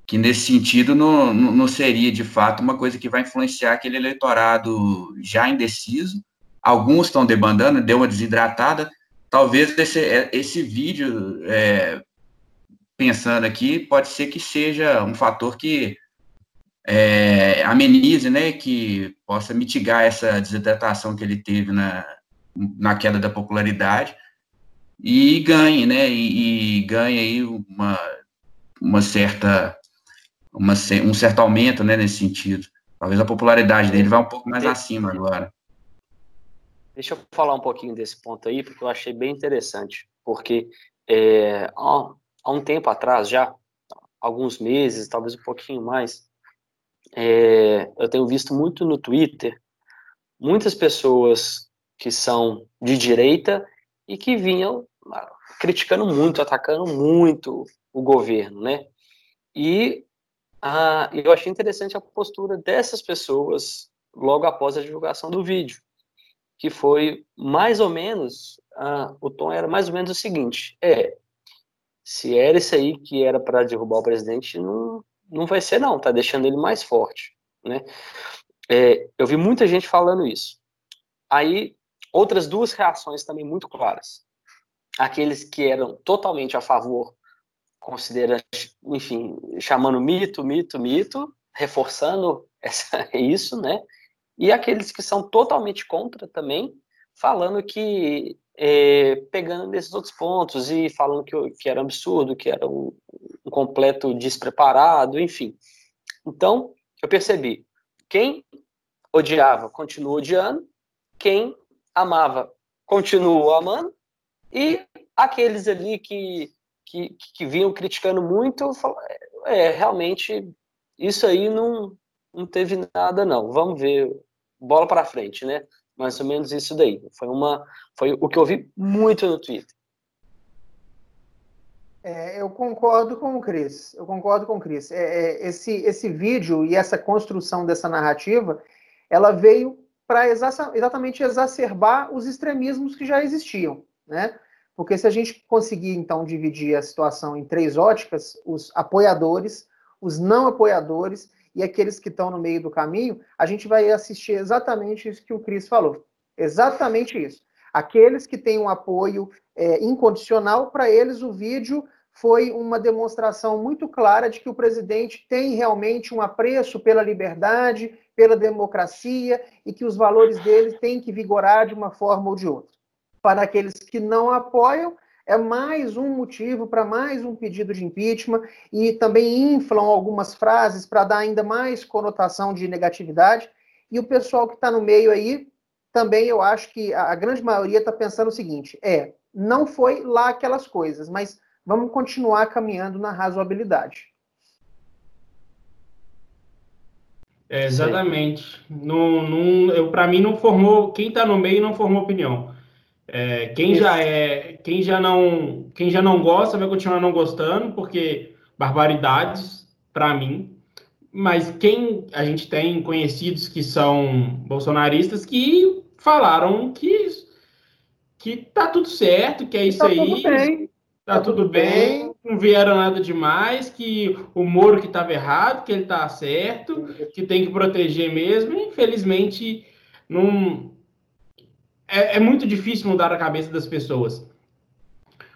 que nesse sentido não, não seria de fato uma coisa que vai influenciar aquele eleitorado já indeciso. Alguns estão debandando, deu uma desidratada. Talvez esse, é, esse vídeo, é, pensando aqui, pode ser que seja um fator que é, amenize, né, que possa mitigar essa desidratação que ele teve na, na queda da popularidade e ganhe, né, e, e ganhe aí uma, uma certa uma, um certo aumento né, nesse sentido. Talvez a popularidade dele vá um pouco mais acima agora. Deixa eu falar um pouquinho desse ponto aí, porque eu achei bem interessante. Porque é, há, há, um tempo atrás, já, alguns meses, talvez um pouquinho mais, é, eu tenho visto muito no Twitter muitas pessoas que são de direita e que vinham ah, criticando muito, atacando muito o governo, né? E ah, eu achei interessante a postura dessas pessoas logo após a divulgação do vídeo, que foi mais ou menos, ah, o tom era mais ou menos o seguinte, é, se era isso aí que era para derrubar o presidente, não, não vai ser não, tá deixando ele mais forte, né? É, eu vi muita gente falando isso. Aí, outras duas reações também muito claras. Aqueles que eram totalmente a favor, considera, enfim, chamando mito, mito, mito, reforçando essa, isso, né? E aqueles que são totalmente contra também, falando que, é, pegando nesses outros pontos e falando que, que era absurdo, que era um, um completo despreparado, enfim. Então, eu percebi, quem odiava, continua odiando, quem amava, continua amando, e aqueles ali que, que, que vinham criticando muito, é, realmente, isso aí não, não teve nada não, vamos ver, bola para frente, né? Mais ou menos isso daí. Foi uma, foi o que eu vi muito no Twitter. É, eu concordo com o Cris. Eu concordo com o Cris. É, é, esse, esse vídeo e essa construção dessa narrativa, ela veio para exa exatamente exacerbar os extremismos que já existiam, né? Porque se a gente conseguir então dividir a situação em três óticas, os apoiadores, os não apoiadores e aqueles que estão no meio do caminho, a gente vai assistir exatamente isso que o Cris falou. Exatamente isso. Aqueles que têm um apoio é, incondicional, para eles o vídeo foi uma demonstração muito clara de que o presidente tem realmente um apreço pela liberdade, pela democracia e que os valores dele têm que vigorar de uma forma ou de outra. Para aqueles que não apoiam, é mais um motivo para mais um pedido de impeachment e também inflam algumas frases para dar ainda mais conotação de negatividade. E o pessoal que está no meio aí, também eu acho que a grande maioria está pensando o seguinte: é, não foi lá aquelas coisas, mas vamos continuar caminhando na razoabilidade. É, exatamente. Não, não, eu para mim não formou. Quem está no meio não formou opinião. É, quem Isso. já é, quem já não, quem já não gosta vai continuar não gostando porque barbaridades para mim. Mas quem a gente tem conhecidos que são bolsonaristas que falaram que que tá tudo certo, que é isso tá aí. Tá, tá tudo, bem, não vieram nada demais, que o Moro que estava errado, que ele está certo, que tem que proteger mesmo. Infelizmente, não é, é muito difícil mudar a cabeça das pessoas.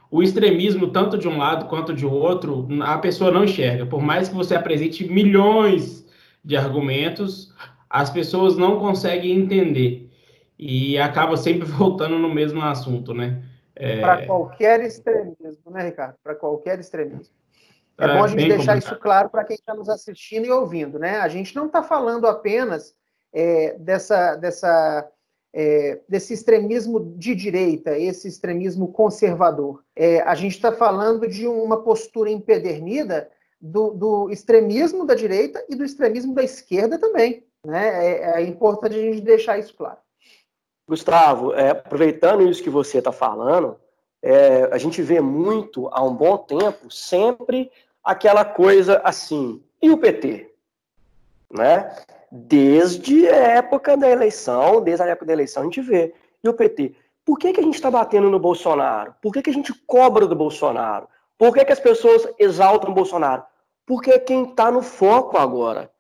O extremismo, tanto de um lado quanto de outro, a pessoa não enxerga. Por mais que você apresente milhões de argumentos, as pessoas não conseguem entender. E acaba sempre voltando no mesmo assunto, né? É... Para qualquer extremismo, né, Ricardo? Para qualquer extremismo. É, é bom a gente deixar complicado. isso claro para quem está nos assistindo e ouvindo, né? A gente não está falando apenas é, dessa, dessa, é, desse extremismo de direita, esse extremismo conservador. É, a gente está falando de uma postura empedernida do, do, extremismo da direita e do extremismo da esquerda também. Né? É, é importante a gente deixar isso claro. Gustavo, é, aproveitando isso que você está falando, é, a gente vê muito há um bom tempo sempre aquela coisa assim, e o PT? Né? Desde a época da eleição, desde a época da eleição, a gente vê. E o PT? Por que, que a gente está batendo no Bolsonaro? Por que, que a gente cobra do Bolsonaro? Por que, que as pessoas exaltam o Bolsonaro? Porque é quem está no foco agora.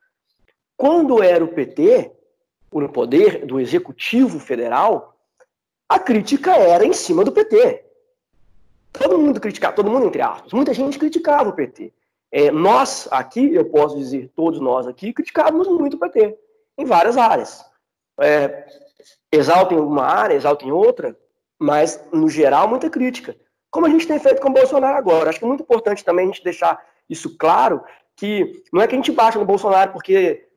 Quando era o PT, no poder do executivo federal, a crítica era em cima do PT. Todo mundo criticava, todo mundo entre aspas, muita gente criticava o PT. É, nós aqui, eu posso dizer, todos nós aqui, criticávamos muito o PT, em várias áreas. É, exaltem uma área, exaltem outra, mas, no geral, muita crítica. Como a gente tem feito com o Bolsonaro agora. Acho que é muito importante também a gente deixar isso claro, que não é que a gente baixa no Bolsonaro porque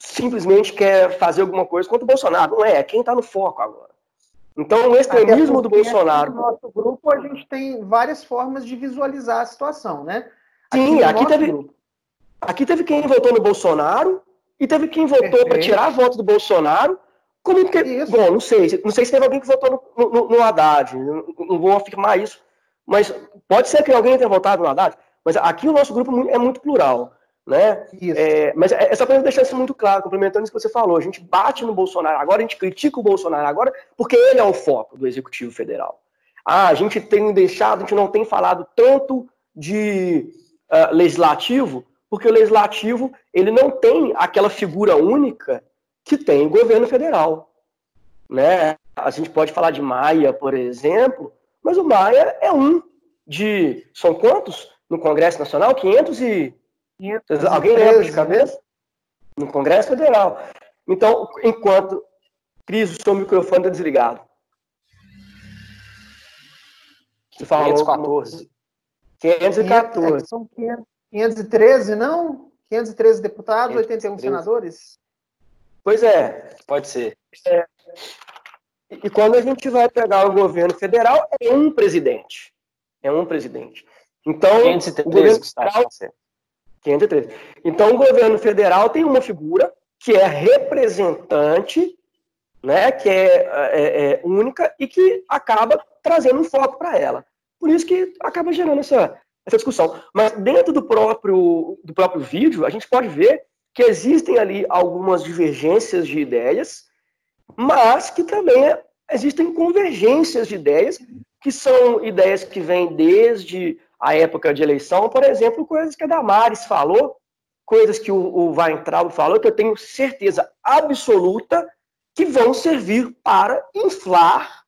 simplesmente quer fazer alguma coisa contra o Bolsonaro. Não é, é quem está no foco agora. Então, o extremismo do Bolsonaro. No nosso grupo, a gente tem várias formas de visualizar a situação, né? Aqui Sim, aqui teve. Grupo. Aqui teve quem votou no Bolsonaro e teve quem votou para tirar a voto do Bolsonaro. Como que, bom, não sei, não sei se teve alguém que votou no, no, no Haddad, não, não vou afirmar isso, mas pode ser que alguém tenha votado no Haddad, mas aqui o nosso grupo é muito plural. Né? É, mas é, é só para deixar isso muito claro, complementando isso que você falou. A gente bate no Bolsonaro, agora a gente critica o Bolsonaro agora, porque ele é o foco do Executivo Federal. Ah, a gente tem deixado, a gente não tem falado tanto de uh, legislativo, porque o legislativo ele não tem aquela figura única que tem o governo federal. Né? A gente pode falar de Maia, por exemplo, mas o Maia é um de. São quantos no Congresso Nacional? 500 e. 500 Alguém lembra de cabeça? No Congresso Federal. Então, enquanto. Cris, o seu microfone está desligado. Você falou 514. 514. É, são 513, não? 513 deputados, 513. 81 senadores? Pois é. Pode ser. É. E quando a gente vai pegar o governo federal, é um presidente. É um presidente. Então, 513, o governo federal, 513. Então, o governo federal tem uma figura que é representante, né, que é, é, é única e que acaba trazendo um foco para ela. Por isso que acaba gerando essa, essa discussão. Mas dentro do próprio, do próprio vídeo, a gente pode ver que existem ali algumas divergências de ideias, mas que também existem convergências de ideias, que são ideias que vêm desde a época de eleição, por exemplo, coisas que a Damares falou, coisas que o, o Weintraub falou, que eu tenho certeza absoluta que vão servir para inflar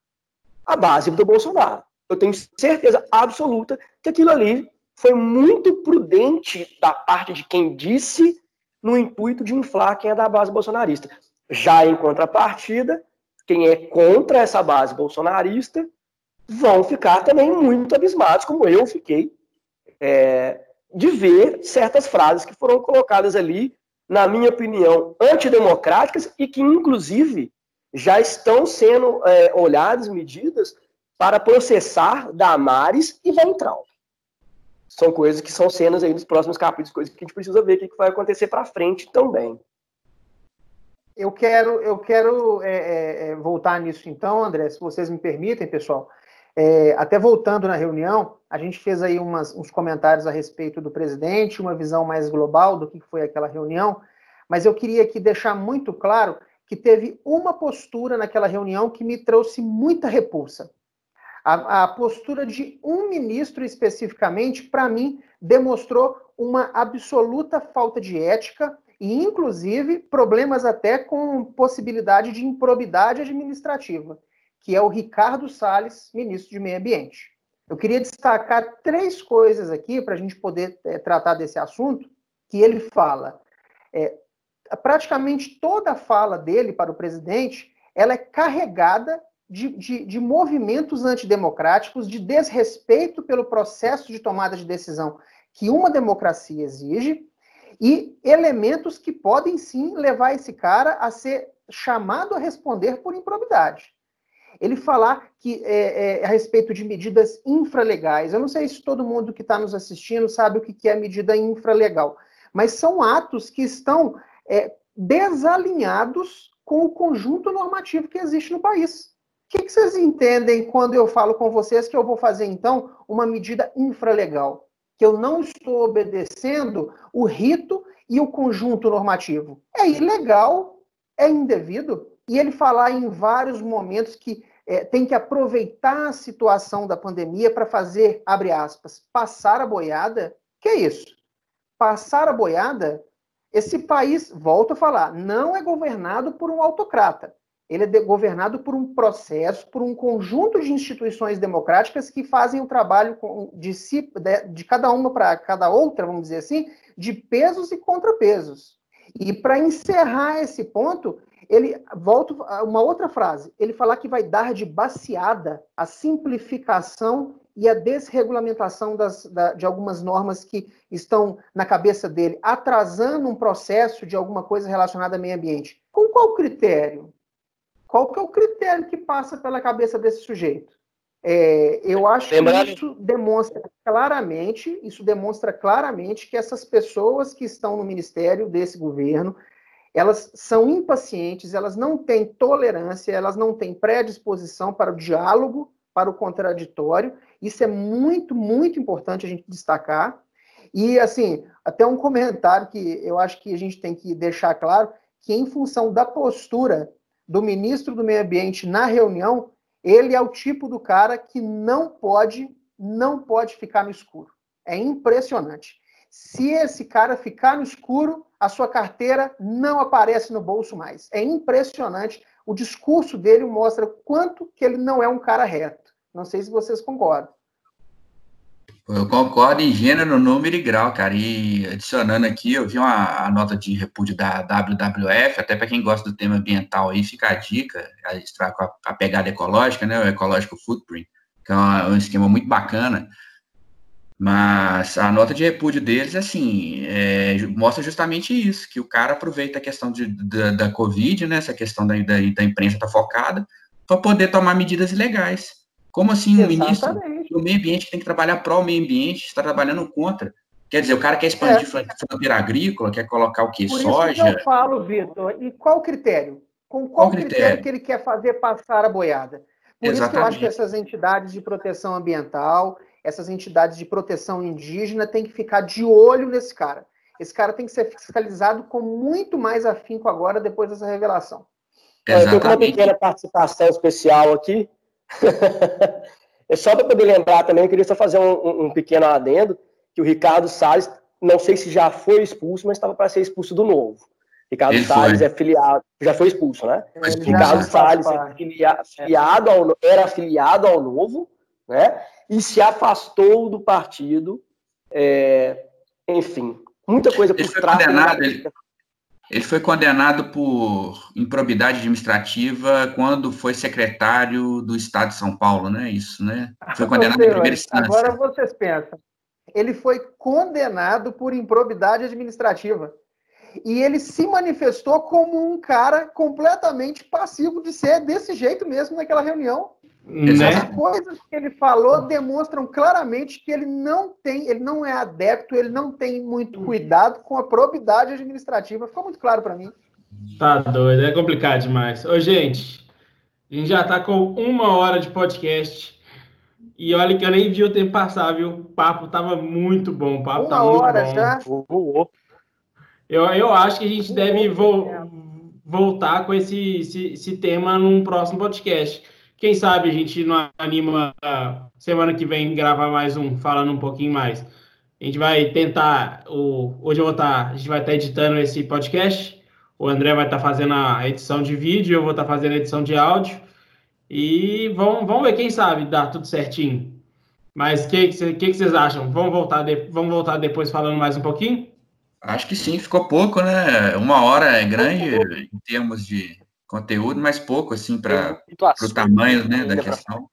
a base do Bolsonaro eu tenho certeza absoluta que aquilo ali foi muito prudente da parte de quem disse no intuito de inflar quem é da base bolsonarista. Já em contrapartida, quem é contra essa base bolsonarista vão ficar também muito abismados, como eu fiquei, é, de ver certas frases que foram colocadas ali, na minha opinião, antidemocráticas e que, inclusive, já estão sendo é, olhadas medidas para processar Damares e Ventral. São coisas que são cenas aí dos próximos capítulos, coisas que a gente precisa ver o que vai acontecer para frente também. Eu quero, eu quero é, é, é, voltar nisso então, André, se vocês me permitem, pessoal. É, até voltando na reunião, a gente fez aí umas, uns comentários a respeito do presidente, uma visão mais global do que foi aquela reunião, mas eu queria aqui deixar muito claro que teve uma postura naquela reunião que me trouxe muita repulsa. A, a postura de um ministro especificamente, para mim, demonstrou uma absoluta falta de ética e, inclusive, problemas até com possibilidade de improbidade administrativa, que é o Ricardo Salles, ministro de Meio Ambiente. Eu queria destacar três coisas aqui para a gente poder é, tratar desse assunto, que ele fala. É, praticamente toda a fala dele para o presidente, ela é carregada de, de, de, movimentos antidemocráticos, de desrespeito pelo processo de tomada de decisão que uma democracia exige, e elementos que podem sim levar esse cara a ser chamado a responder por improbidade. Ele falar que é, é, a respeito de medidas infralegais, eu não sei se todo mundo que está nos assistindo sabe o que é medida infralegal, mas são atos que estão é, desalinhados com o conjunto normativo que existe no país que, que vocês entendem quando eu falo com vocês que eu vou fazer, então, uma medida infralegal? Que eu não estou obedecendo o rito e o conjunto normativo. É ilegal, é indevido. E ele falar em vários momentos que é, tem que aproveitar a situação da pandemia para fazer, abre aspas, passar a boiada. Que é isso? Passar a boiada? Esse país, volto a falar, não é governado por um autocrata ele é governado por um processo, por um conjunto de instituições democráticas que fazem o trabalho de, si, de cada uma para cada outra, vamos dizer assim, de pesos e contrapesos. E para encerrar esse ponto, ele volta a uma outra frase. Ele fala que vai dar de baseada a simplificação e a desregulamentação das, da, de algumas normas que estão na cabeça dele, atrasando um processo de alguma coisa relacionada ao meio ambiente. Com qual critério? Qual que é o critério que passa pela cabeça desse sujeito? É, eu acho que isso demonstra claramente, isso demonstra claramente que essas pessoas que estão no ministério desse governo, elas são impacientes, elas não têm tolerância, elas não têm predisposição para o diálogo, para o contraditório. Isso é muito, muito importante a gente destacar. E, assim, até um comentário que eu acho que a gente tem que deixar claro, que em função da postura do ministro do Meio Ambiente na reunião, ele é o tipo do cara que não pode, não pode ficar no escuro. É impressionante. Se esse cara ficar no escuro, a sua carteira não aparece no bolso mais. É impressionante. O discurso dele mostra quanto que ele não é um cara reto. Não sei se vocês concordam. Eu concordo em gênero, número e grau, cara. E adicionando aqui, eu vi uma, nota de repúdio da WWF, até para quem gosta do tema ambiental aí, fica a dica, a, a, pegada ecológica, né? O Ecological Footprint, que é um esquema muito bacana. Mas a nota de repúdio deles, assim, é, mostra justamente isso, que o cara aproveita a questão de, da, da Covid, né? Essa questão da, da, da imprensa tá focada, para poder tomar medidas ilegais. Como assim o ministro do meio ambiente que tem que trabalhar pró o meio ambiente está trabalhando contra? Quer dizer, o cara quer expandir é. fronteira agrícola, quer colocar o quê? Por Soja? Isso que eu falo, Vitor. E qual critério? Com qual, qual critério? critério? que ele quer fazer passar a boiada? Por Exatamente. isso que eu acho que essas entidades de proteção ambiental, essas entidades de proteção indígena têm que ficar de olho nesse cara. Esse cara tem que ser fiscalizado com muito mais afinco agora, depois dessa revelação. Exatamente. Eu tenho uma pequena participação especial aqui. é só para poder lembrar também, eu queria só fazer um, um, pequeno adendo, que o Ricardo Salles, não sei se já foi expulso, mas estava para ser expulso do novo. Ricardo Ele Salles foi. é filiado, já foi expulso, né? Mas Ricardo Salles é filia, filiado ao, era afiliado ao novo, né? E se afastou do partido, é, enfim, muita coisa por trás. Ele, ele foi condenado por improbidade administrativa quando foi secretário do Estado de São Paulo, né? Isso, né? Foi condenado em primeira instância. Agora vocês pensam. Ele foi condenado por improbidade administrativa. E ele se manifestou como um cara completamente passivo de ser desse jeito mesmo naquela reunião. Né? As coisas que ele falou demonstram claramente que ele não tem, ele não é adepto, ele não tem muito cuidado com a probidade administrativa. Ficou muito claro para mim. Tá doido, é complicado demais. Ô, gente, a gente já tá com uma hora de podcast. E olha que eu nem vi o tempo passar, viu? O papo tava muito bom. O papo uma tá hora muito bom. já? Eu, eu acho que a gente deve vo voltar com esse, esse, esse tema num próximo podcast. Quem sabe a gente não anima semana que vem gravar mais um, falando um pouquinho mais. A gente vai tentar. O, hoje eu vou estar. Tá, a gente vai estar tá editando esse podcast. O André vai estar tá fazendo a edição de vídeo, eu vou estar fazendo a edição de áudio. E vamos, vamos ver, quem sabe dá tudo certinho. Mas o que, que, que, vocês acham? Vamos voltar, de, vamos voltar depois falando mais um pouquinho? Acho que sim, ficou pouco, né? Uma hora é grande em termos de, conteúdo, mas pouco, assim, para o tamanho né, da questão.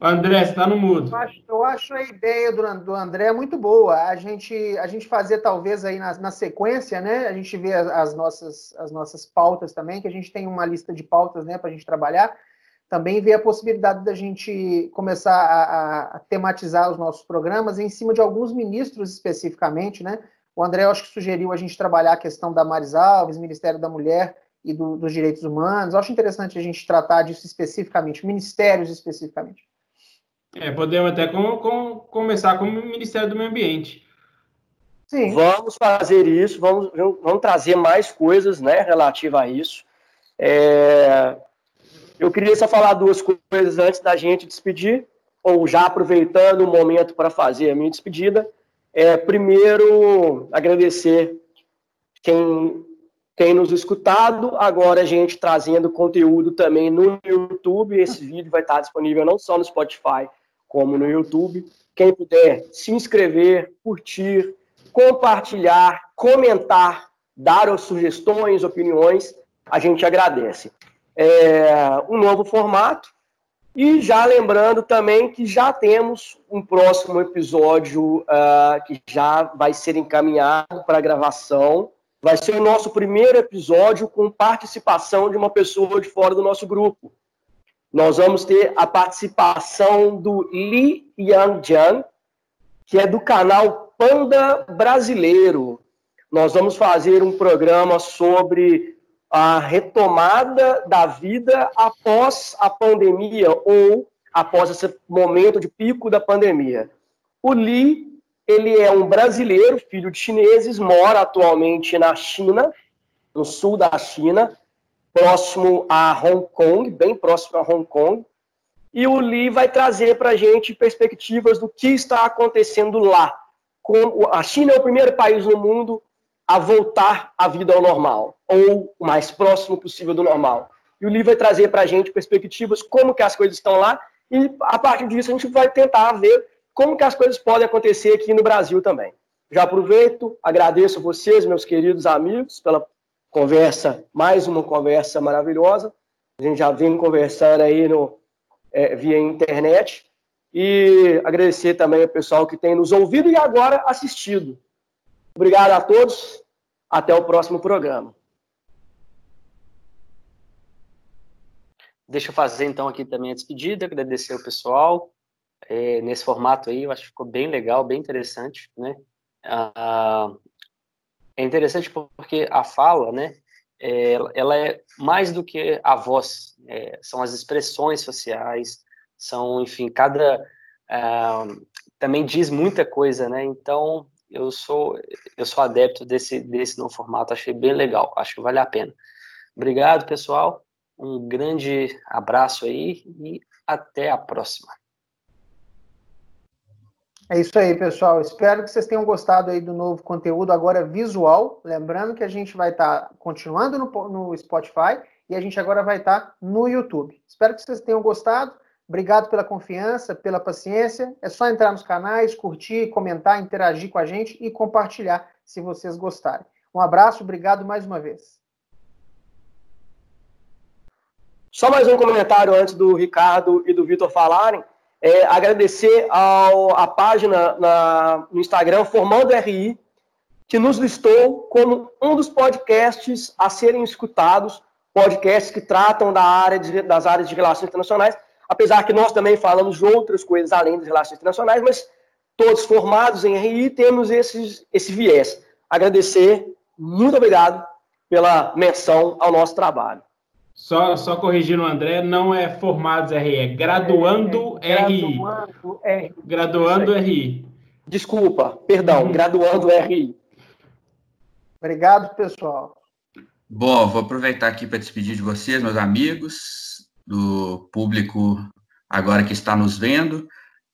André, você está no mudo. Eu acho, eu acho, a ideia do, do André muito boa. A gente, a gente fazer, talvez, aí na, na sequência, né? A gente vê as, as, nossas, as nossas pautas também, que a gente tem uma lista de pautas né, para a gente trabalhar. Também vê a possibilidade da gente começar a, a, a tematizar os nossos programas em cima de alguns ministros especificamente, né? O André, eu acho que sugeriu a gente trabalhar a questão da Maris Alves, Ministério da Mulher e do, dos Direitos Humanos. Eu acho interessante a gente tratar disso especificamente, ministérios especificamente. É, podemos até com, com, começar com o Ministério do Meio Ambiente. Sim. Vamos fazer isso, vamos, vamos trazer mais coisas né, relativas a isso. É, eu queria só falar duas coisas antes da gente despedir, ou já aproveitando o momento para fazer a minha despedida. É, primeiro, agradecer quem tem nos escutado. Agora a gente trazendo conteúdo também no YouTube. Esse vídeo vai estar disponível não só no Spotify, como no YouTube. Quem puder se inscrever, curtir, compartilhar, comentar, dar sugestões, opiniões, a gente agradece. É um novo formato, e já lembrando também que já temos um próximo episódio uh, que já vai ser encaminhado para gravação. Vai ser o nosso primeiro episódio com participação de uma pessoa de fora do nosso grupo. nós vamos ter a participação do Li Yangjian, que é do canal Panda Brasileiro. Nós vamos fazer um programa sobre a retomada da vida após a pandemia ou após esse momento de pico da pandemia. O Li, ele é um brasileiro, filho de chineses, mora atualmente na China, no sul da China, próximo a Hong Kong, bem próximo a Hong Kong. E o Li vai trazer para a gente perspectivas do que está acontecendo lá. A China é o primeiro país no mundo a voltar à vida ao normal, ou o mais próximo possível do normal. E o Li vai trazer para a gente perspectivas, como que as coisas estão lá, e a partir disso a gente vai tentar ver como que as coisas podem acontecer aqui no Brasil também. Já aproveito, agradeço vocês, meus queridos amigos, pela conversa, mais uma conversa maravilhosa. A gente já vem conversando aí no, é, via internet. E agradecer também ao pessoal que tem nos ouvido e agora assistido. Obrigado a todos. Até o próximo programa. Deixa eu fazer então aqui também a despedida, agradecer o pessoal. É, nesse formato aí, eu acho que ficou bem legal, bem interessante, né? Ah, é interessante porque a fala, né, é, ela é mais do que a voz, é, são as expressões sociais, são, enfim, cada uh, também diz muita coisa, né? Então eu sou eu sou adepto desse desse novo formato, achei bem legal, acho que vale a pena. Obrigado, pessoal. Um grande abraço aí e até a próxima. É isso aí, pessoal. Espero que vocês tenham gostado aí do novo conteúdo agora visual. Lembrando que a gente vai estar tá continuando no, no, Spotify e a gente agora vai estar tá no YouTube. Espero que vocês tenham gostado. Obrigado pela confiança, pela paciência. É só entrar nos canais, curtir, comentar, interagir com a gente e compartilhar se vocês gostarem. Um abraço, obrigado mais uma vez. Só mais um comentário antes do Ricardo e do Vitor falarem é, agradecer ao, a página na, no Instagram Formando RI, que nos listou como um dos podcasts a serem escutados, podcasts que tratam da área de, das áreas de relações internacionais, apesar que nós também falamos de outras coisas além das relações internacionais, mas todos formados em RI temos esses, esse viés. Agradecer, muito obrigado pela menção ao nosso trabalho. Só, só corrigindo o André, não é formados RI, é graduando é, é, RI. Graduando RI. Graduando RI. Desculpa, perdão, uhum. graduando RI. Obrigado, pessoal. Bom, vou aproveitar aqui para despedir de vocês, meus amigos, do público agora que está nos vendo.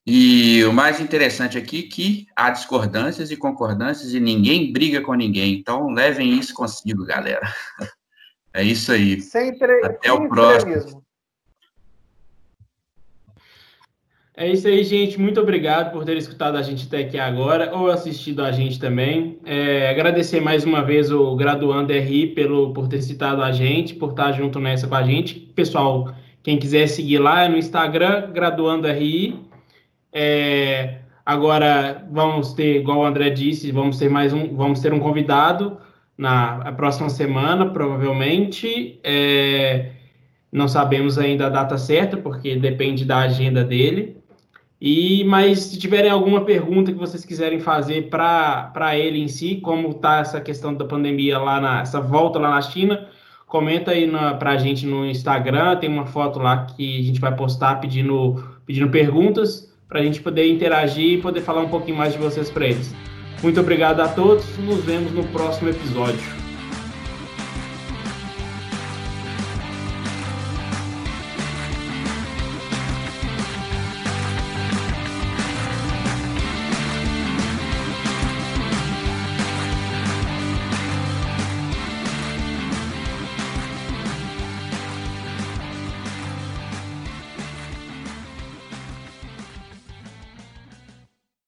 E o mais interessante aqui é que há discordâncias e concordâncias e ninguém briga com ninguém. Então, levem isso consigo, galera. É isso aí. Sempre, Até o próximo. É isso aí, gente. Muito obrigado por ter escutado a gente até aqui agora ou assistido a gente também. É, agradecer mais uma vez o Graduando RI pelo, por ter citado a gente, por estar junto nessa com a gente. Pessoal, quem quiser seguir lá é no Instagram, Graduando RI. É, agora vamos ter, igual o André disse, vamos ter mais um, vamos ter um convidado na próxima semana, provavelmente. É, não sabemos ainda a data certa, porque depende da agenda dele. E mas se tiverem alguma pergunta que vocês quiserem fazer para ele em si, como está essa questão da pandemia lá na essa volta lá na China, comenta aí para a gente no Instagram, tem uma foto lá que a gente vai postar pedindo pedindo perguntas para a gente poder interagir e poder falar um pouquinho mais de vocês para eles. Muito obrigado a todos, nos vemos no próximo episódio.